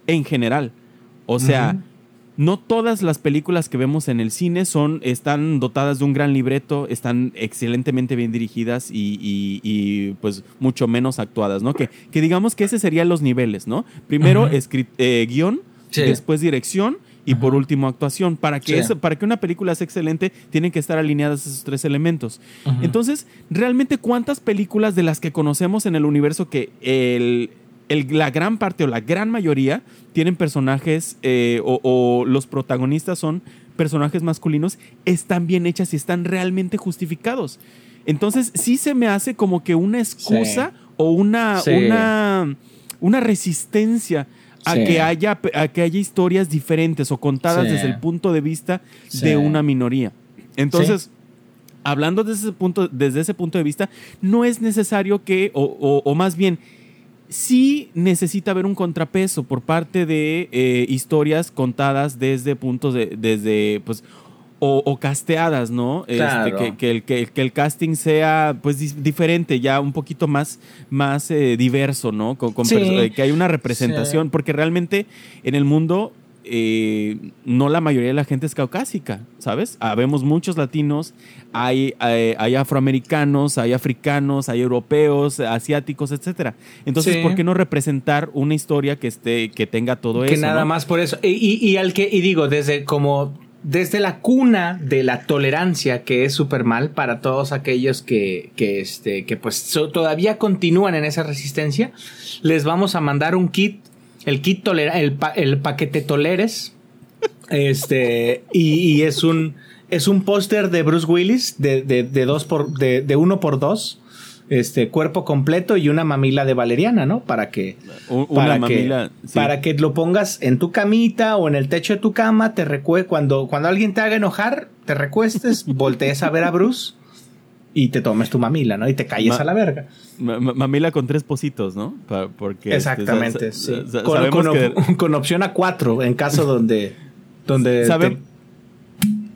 en general. O sea, no todas las películas que vemos en el cine son, están dotadas de un gran libreto, están excelentemente bien dirigidas y, pues mucho menos actuadas, ¿no? Que, que, digamos que ese serían los niveles, ¿no? Primero, eh, guion, después dirección y por último actuación. Para que, eso, para que una película sea excelente, tienen que estar alineadas esos tres elementos. Entonces, realmente, ¿cuántas películas de las que conocemos en el universo que el, la gran parte o la gran mayoría tienen personajes eh, o, los protagonistas son personajes masculinos, están bien hechas y están realmente justificados? Entonces, sí se me hace como que una excusa o una, una, una resistencia a, que haya, a que haya historias diferentes o contadas desde el punto de vista de una minoría. Entonces, hablando desde ese, punto, desde ese punto de vista, no es necesario que, o, más bien, sí necesita haber un contrapeso por parte de eh, historias contadas desde puntos de, desde, pues, o, casteadas, ¿no? Este, que, el, que, el casting sea pues diferente, ya un poquito más, más eh, diverso, ¿no? Con, eh, que hay una representación, porque realmente en el mundo eh, no la mayoría de la gente es caucásica, ¿sabes? Habemos muchos latinos, hay, hay, afroamericanos, hay africanos, hay europeos, asiáticos, etcétera. Entonces, ¿por qué no representar una historia que esté, que tenga todo eso? Que nada más por eso. Y, y, al que, y digo, desde como desde la cuna de la tolerancia, que es súper mal para todos aquellos que, que, este, que pues todavía continúan en esa resistencia, les vamos a mandar un kit, el kit tolera, el, el paquete toleres, este, y, es un, es un póster de Bruce Willis de, de, de dos por, de, de uno por dos este cuerpo completo y una mamila de valeriana, ¿no? Para que para que, para que lo pongas en tu camita o en el techo de tu cama, te recue cuando cuando alguien te haga enojar, te recuestes, voltees a ver a Bruce y te tomes tu mamila, ¿no? Y te calles a la verga. mamila con tres positos, ¿no? porque este, Exactamente, sí. Con, opción a cuatro en caso donde donde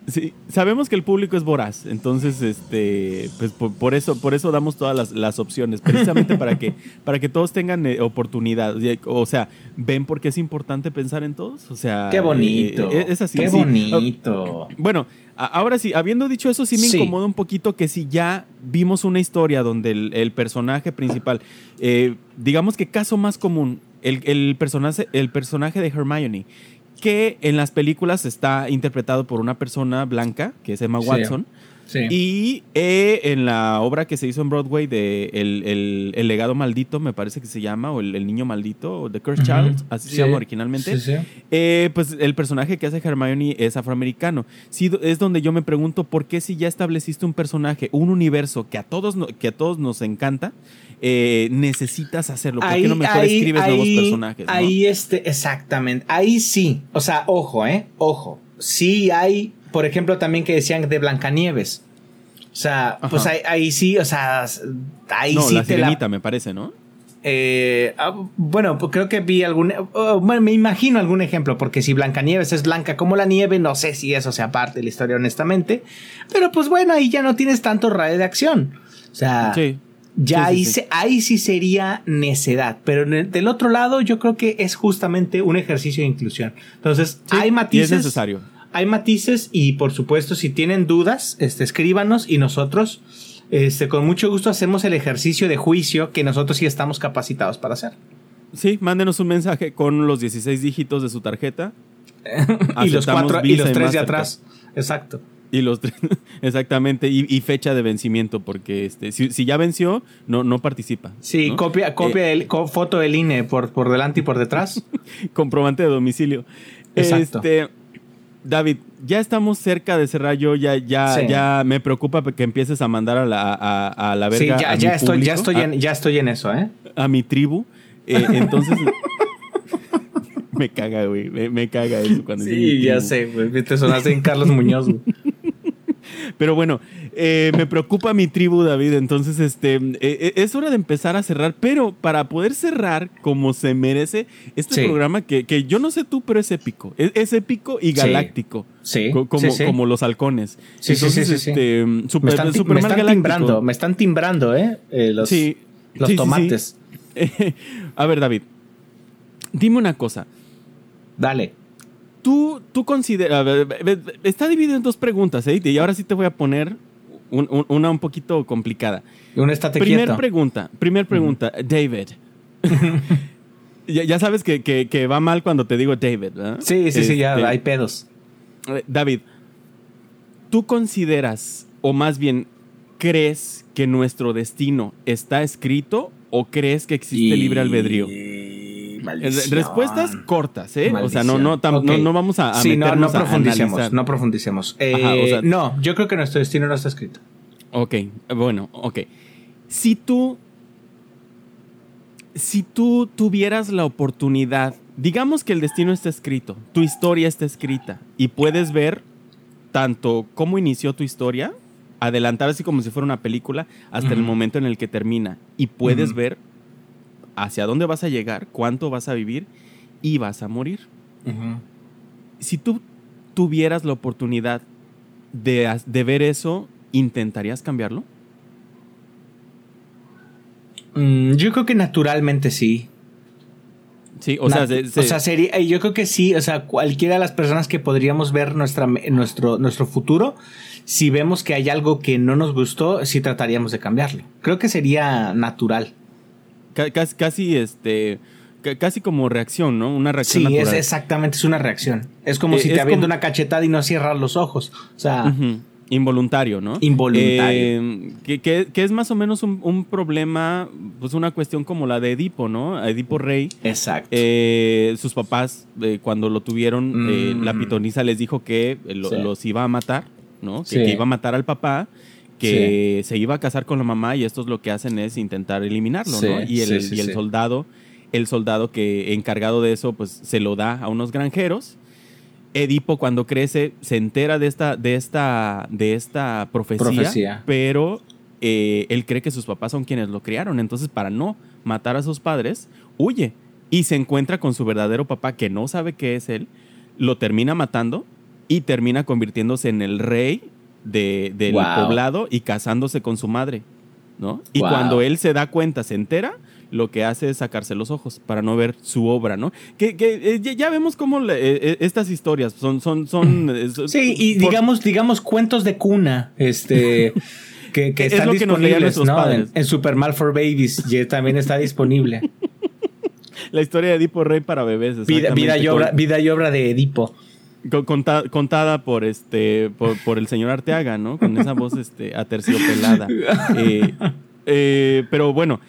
Sí, sabemos que el público es voraz, entonces, este, pues por, eso, por eso damos todas las, opciones, precisamente para que, para que todos tengan eh, oportunidad. O sea, ven por qué es importante pensar en todos. O sea, qué bonito. Eh, es así. Qué bonito. Bueno, ahora sí, habiendo dicho eso, sí me incomoda un poquito que si ya vimos una historia donde el, personaje principal, eh, digamos que caso más común, el, el, personaje, el personaje de Hermione que en las películas está interpretado por una persona blanca, que es Emma Watson. Y eh, en la obra que se hizo en Broadway de El, el, legado maldito, me parece que se llama, o El, niño maldito, o The Cursed Child, así se llama originalmente, eh, pues el personaje que hace Hermione es afroamericano. Sí, es donde yo me pregunto por qué si ya estableciste un personaje, un universo que a todos, que a todos nos encanta, eh, necesitas hacerlo. ¿Por qué no mejor escribes nuevos personajes? Ahí, este, exactamente. Ahí sí. O sea, ojo, ¿eh? Ojo. Sí hay, por ejemplo, también que decían de Blancanieves. O sea, pues ahí, sí, o sea, ahí no, sí la te me parece, ¿no? Eh, ah, bueno, pues creo que vi algún. Oh, bueno, me imagino algún ejemplo, porque si Blancanieves es blanca como la nieve, no sé si eso sea parte de la historia, honestamente. Pero pues bueno, ahí ya no tienes tanto radio de acción. O sea, sí. Ya ahí, sí, sería necedad. Pero del otro lado, yo creo que es justamente un ejercicio de inclusión. Entonces, hay matices. es necesario. Hay matices y, por supuesto, si tienen dudas, este, escríbanos y nosotros, este, con mucho gusto, hacemos el ejercicio de juicio que nosotros sí estamos capacitados para hacer. Sí, mándenos un mensaje con los 16 dígitos de su tarjeta. y los cuatro y los tres de atrás. Exacto. Y los exactamente, y, fecha de vencimiento, porque este, si, ya venció, no, no participa. Sí, copia, copia eh, foto del INE por, por delante y por detrás. comprobante de domicilio. Exacto. Este, David, ya estamos cerca de cerrar. Yo ya, ya, ya me preocupa que empieces a mandar a la, a, la verga. Sí, ya, ya estoy, ya estoy en, ya estoy en eso, ¿eh? A mi tribu. Eh, entonces. me caga, güey. Me, caga eso cuando Sí, ya sé, güey. Te sonaste en Carlos Muñoz, güey. Pero bueno, eh, me preocupa mi tribu, David. Entonces, este, eh, eh, es hora de empezar a cerrar. Pero para poder cerrar como se merece este programa, que, que, yo no sé tú, pero es épico. Es, épico y galáctico. Sí. como, como los halcones. Sí, Entonces, este, super, me están, me están timbrando, me están timbrando, ¿eh? los, los tomates. a ver, David, dime una cosa. Dale tú, tú consideras. Está dividido en dos preguntas, ¿eh? Y ahora sí te voy a poner una un poquito complicada. Una estate Primer pregunta, primer pregunta, David. Ya, sabes que, va mal cuando te digo David, ¿verdad? Sí, sí, sí, ya este, hay pedos. David, ¿tú consideras, o más bien, crees que nuestro destino está escrito o crees que existe libre albedrío? Respuestas cortas, ¿eh? O sea, no, no, no, vamos a, sí, no, no profundicemos, no profundicemos. Eh, no, yo creo que nuestro destino no está escrito. Ok, bueno, ok. Si tú si tú tuvieras la oportunidad, digamos que el destino está escrito, tu historia está escrita y puedes ver tanto cómo inició tu historia, adelantar así como si fuera una película, hasta el momento en el que termina y puedes ver hacia dónde vas a llegar, cuánto vas a vivir y vas a morir. Si tú tuvieras la oportunidad de, de ver eso, ¿intentarías cambiarlo? Mm, yo creo que naturalmente sí. Sí, o sea, o sea, sería, yo creo que sí, o sea, cualquiera de las personas que podríamos ver nuestra, nuestro, nuestro futuro, si vemos que hay algo que no nos gustó, sí trataríamos de cambiarlo. Creo que sería natural. Casi, casi este, casi como reacción, ¿no? Una reacción. Sí, es exactamente, es una reacción. Es como eh, si te habiendo una cachetada y no cierras los ojos. O sea. Involuntario, ¿no? Involuntario. Eh, que, es más o menos un, problema, pues una cuestión como la de Edipo, ¿no? Edipo Rey. Exacto. Eh, sus papás, eh, cuando lo tuvieron, la mm. pitonisa les dijo que los iba a matar, ¿no? Que, iba a matar al papá, que se iba a casar con la mamá y estos lo que hacen es intentar eliminarlo, ¿no? Y el, y el soldado, el soldado que encargado de eso, pues se lo da a unos granjeros Edipo cuando crece se entera de esta, de esta, de esta profecía, pero eh, él cree que sus papás son quienes lo criaron. Entonces, para no matar a sus padres, huye y se encuentra con su verdadero papá que no sabe qué es él, lo termina matando y termina convirtiéndose en el rey de, del poblado y casándose con su madre. ¿no? Y cuando él se da cuenta, se entera, lo que hace es sacarse los ojos para no ver su obra, ¿no? Que, eh, ya vemos cómo eh, eh, estas historias son, son, son. sí, y digamos, digamos cuentos de cuna, este. que, que están disponibles En, Super Mal for Babies también está disponible. La historia de Edipo Rey para bebés. Vida, vida, y, obra, vida y obra de Edipo. Contada, por este por, el señor Arteaga, ¿no? Con esa voz este aterciopelada. pero bueno,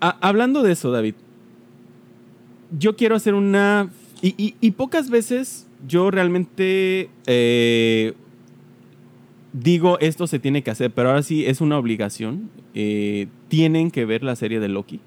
hablando de eso, David, yo quiero hacer una... Y, pocas veces yo realmente eh, digo esto se tiene que hacer, pero ahora sí es una obligación. Eh, tienen que ver la serie de Loki.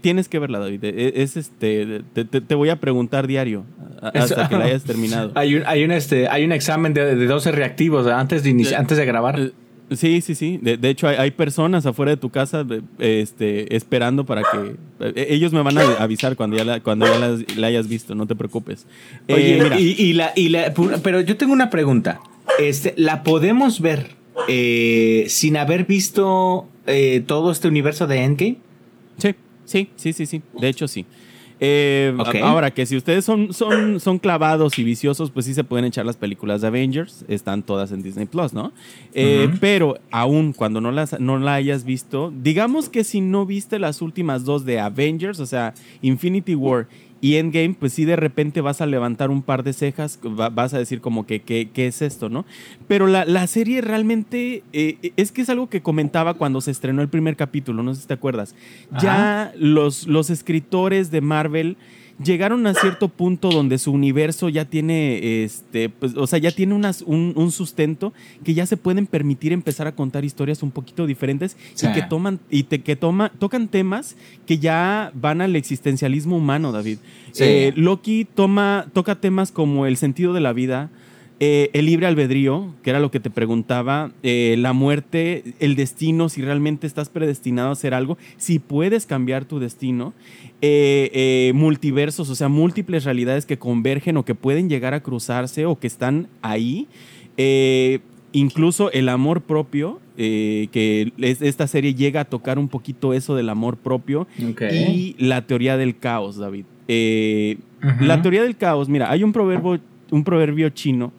Tienes que verla, David. E, es, este, te, voy a preguntar diario hasta que la hayas terminado. Hay un, hay un, este, hay un examen de, de 12 reactivos antes de, antes de grabar. Eh, Sí, sí, sí. De, hecho, hay, personas afuera de tu casa este, esperando para que... E, ellos me van a avisar cuando ya la, cuando ya la, hayas visto, no te preocupes. Oye, eh, Y, la, y la... Pero yo tengo una pregunta. Este, ¿La podemos ver eh, sin haber visto eh, todo este universo de Endgame? Sí, sí, sí, sí, sí. De hecho, sí. Eh, ahora que si ustedes son, son, son clavados y viciosos, pues sí se pueden echar las películas de Avengers. Están todas en Disney Plus, ¿no? Eh, pero aún cuando no las no la hayas visto, digamos que si no viste las últimas dos de Avengers, o sea, Infinity War y Endgame, pues sí de repente vas a levantar un par de cejas, vas a decir como que qué es esto, ¿no? Pero la, serie realmente eh, es que es algo que comentaba cuando se estrenó el primer capítulo, no sé si te acuerdas. Ya los, los escritores de Marvel llegaron a cierto punto donde su universo ya tiene, este, pues, o sea, ya tiene un, sustento que ya se pueden permitir empezar a contar historias un poquito diferentes y que toman y te, que toma, tocan temas que ya van al existencialismo humano, David. Eh, Loki toma, toca temas como el sentido de la vida, eh, el libre albedrío, que era lo que te preguntaba, eh, la muerte, el destino, si realmente estás predestinado a hacer algo, si puedes cambiar tu destino, eh, multiversos, o sea, múltiples realidades que convergen o que pueden llegar a cruzarse o que están ahí, incluso el amor propio, que esta serie llega a tocar un poquito eso del amor propio y la teoría del caos, David. La teoría del caos, mira, hay un proverbio, un proverbio chino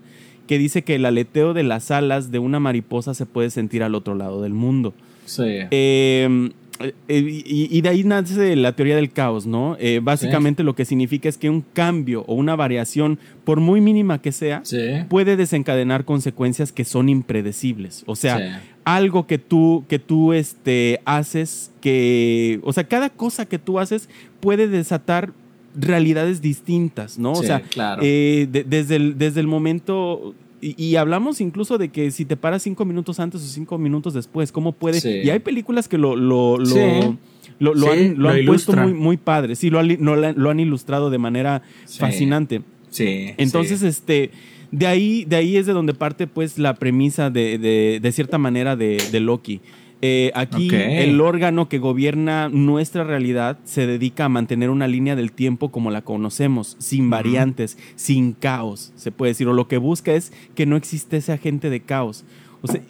que dice que el aleteo de las alas de una mariposa se puede sentir al otro lado del mundo. Sí. Em, eh, y, de ahí nace la teoría del caos, ¿no? Eh, básicamente lo que significa es que un cambio o una variación, por muy mínima que sea, puede desencadenar consecuencias que son impredecibles. O sea, algo que tú, que tú este, haces, que, o sea, cada cosa que tú haces puede desatar realidades distintas, ¿no? o sea, desde, el, desde el momento y, hablamos incluso de que si te paras cinco minutos antes o cinco minutos después, ¿cómo puede? Y hay películas que lo, lo, lo, han, puesto muy, muy padre. Sí, lo han, lo han ilustrado de manera fascinante. Sí. Entonces, este. De ahí, de ahí es de donde parte pues la premisa de, de, de cierta manera de, de Loki. Eh, aquí el órgano que gobierna nuestra realidad se dedica a mantener una línea del tiempo como la conocemos, sin variantes, sin caos, se puede decir. O lo que busca es que no existe ese agente de caos.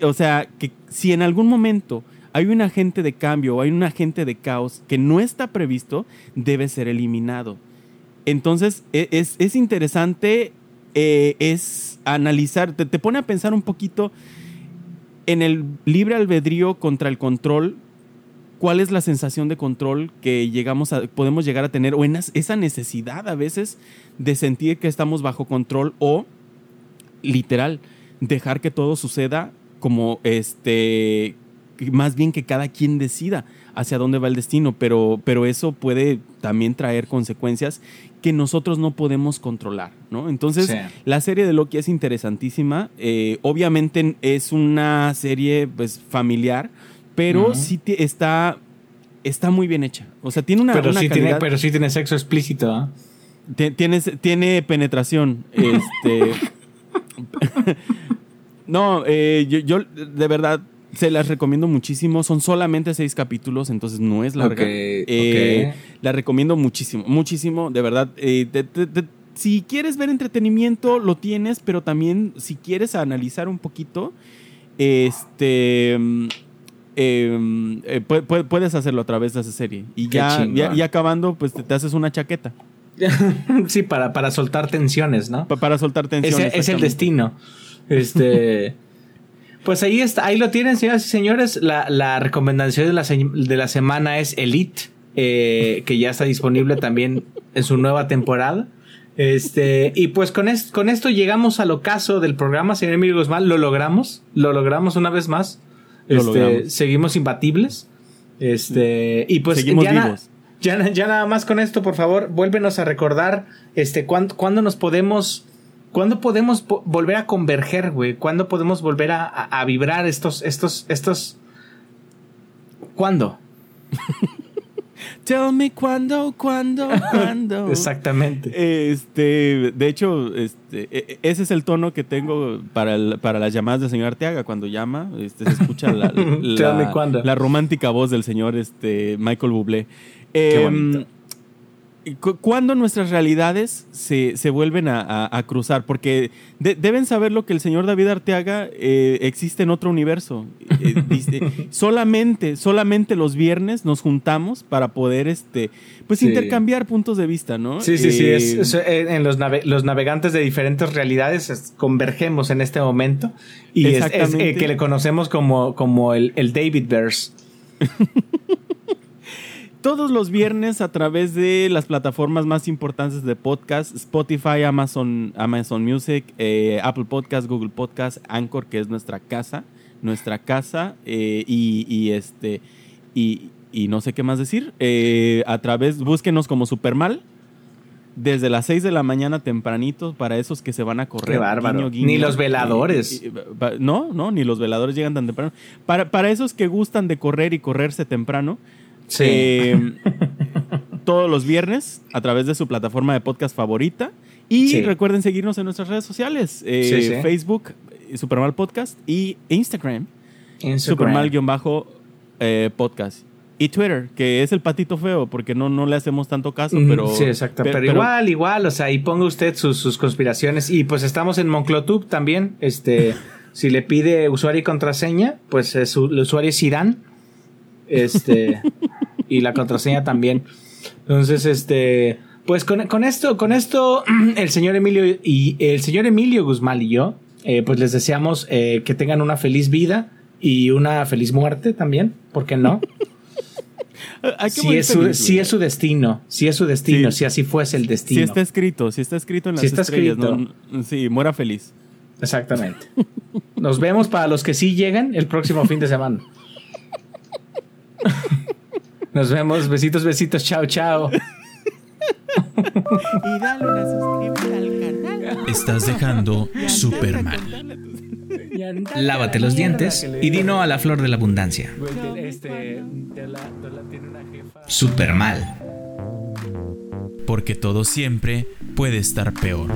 O sea, que si en algún momento hay un agente de cambio o hay un agente de caos que no está previsto, debe ser eliminado. Entonces, e, es, interesante, eh, es analizar, te, te pone a pensar un poquito en el libre albedrío contra el control, ¿cuál es la sensación de control que llegamos a, podemos llegar a tener? O esa necesidad a veces de sentir que estamos bajo control o, literal, dejar que todo suceda como este, más bien que cada quien decida hacia dónde va el destino, pero, pero eso puede también traer consecuencias que nosotros no podemos controlar, ¿no? Entonces, la serie de Loki es interesantísima. Eh, obviamente es una serie pues, familiar, pero sí está, está muy bien hecha. O sea, tiene una, pero sí Tiene, pero sí tiene sexo explícito, ¿ah? Tiene, tiene penetración. Este. no, eh, yo, de verdad se las recomiendo muchísimo. Son solamente seis capítulos, entonces no es larga. Eh, la recomiendo muchísimo, muchísimo, de verdad. Eh, si quieres ver entretenimiento, lo tienes, pero también si quieres analizar un poquito, este. Mm, em, eh, puedes hacerlo a través de esa serie. Y ya, ya, acabando, pues te, haces una chaqueta. sí, para, para soltar tensiones, ¿no? para soltar tensiones. es el destino. Este. Pues ahí está, ahí lo tienen, señoras y señores. La, recomendación de la, de la, semana es Elite, eh, que ya está disponible también en su nueva temporada. Este, y pues con, con esto llegamos al ocaso del programa, señor Emilio Guzmán. Lo logramos, lo logramos una vez más. Este, seguimos imbatibles. Este, y pues seguimos vivos. Ya, ya, nada más con esto, por favor, vuélvenos a recordar este, cuándo, cuándo nos podemos ¿Cuándo podemos volver a converger, güey? ¿Cuándo podemos volver a, vibrar estos, estos, estos... ¿Cuándo? Tell me cuándo, cuándo, cuándo. Exactamente. Este, de hecho, este, e, e, ese es el tono que tengo para, para las llamadas del señor Arteaga. Cuando llama, este, se escucha la, la, romántica voz del señor este, Michael Bublé. Qué em, ¿Cuándo nuestras realidades se, vuelven a, cruzar? Porque deben saber lo que el señor David Arteaga eh, existe en otro universo. Eh, solamente, solamente los viernes nos juntamos para poder este, pues intercambiar puntos de vista, ¿no? Sí, sí, sí. Eh, en los, los, navegantes de diferentes realidades convergemos en este momento. Y es, que le conocemos como, como el, el David Verse. todos los viernes a través de las plataformas más importantes de podcast, Spotify, Amazon, Amazon Music, eh, Apple Podcast, Google Podcast, Anchor, que es nuestra casa, nuestra casa, eh, y, este, y, no sé qué más decir. Eh, a través, búsquenos como Supermal. Desde las 6 de la mañana tempranito para esos que se van a correr. ni los veladores. no, no, ni los veladores llegan tan temprano. Para, para esos que gustan de correr y correrse temprano, Sí. Eh, todos los viernes a través de su plataforma de podcast favorita. Y recuerden seguirnos en nuestras redes sociales: eh, Facebook, Supermal Podcast y Instagram, Supermal-podcast. Y Twitter, que es el patito feo, porque no, no le hacemos tanto caso, pero. Sí, exacto. Pero, igual, igual, o sea, ahí ponga usted sus, conspiraciones. Y pues estamos en Monclotube también. Este, si le pide usuario y contraseña, pues el usuario es Irán. Este. y la contraseña también. Entonces, este. Pues con, esto, con esto, el señor Emilio y el señor Emilio Guzmán y yo, eh, pues les deseamos eh, que tengan una feliz vida y una feliz muerte también, ¿por qué no? si, es su, si es su destino, si es su destino, si así fuese el destino. Si está escrito, si está escrito en las está estrellas, sí, muera feliz. Exactamente. Nos vemos para los que sí llegan el próximo fin de semana. Nos vemos, besitos, besitos, chao, chao. y dale una suscribida al canal. Estás dejando super mal. Lávate los dientes y dino a la flor de la abundancia. Super mal. Porque todo siempre puede estar peor.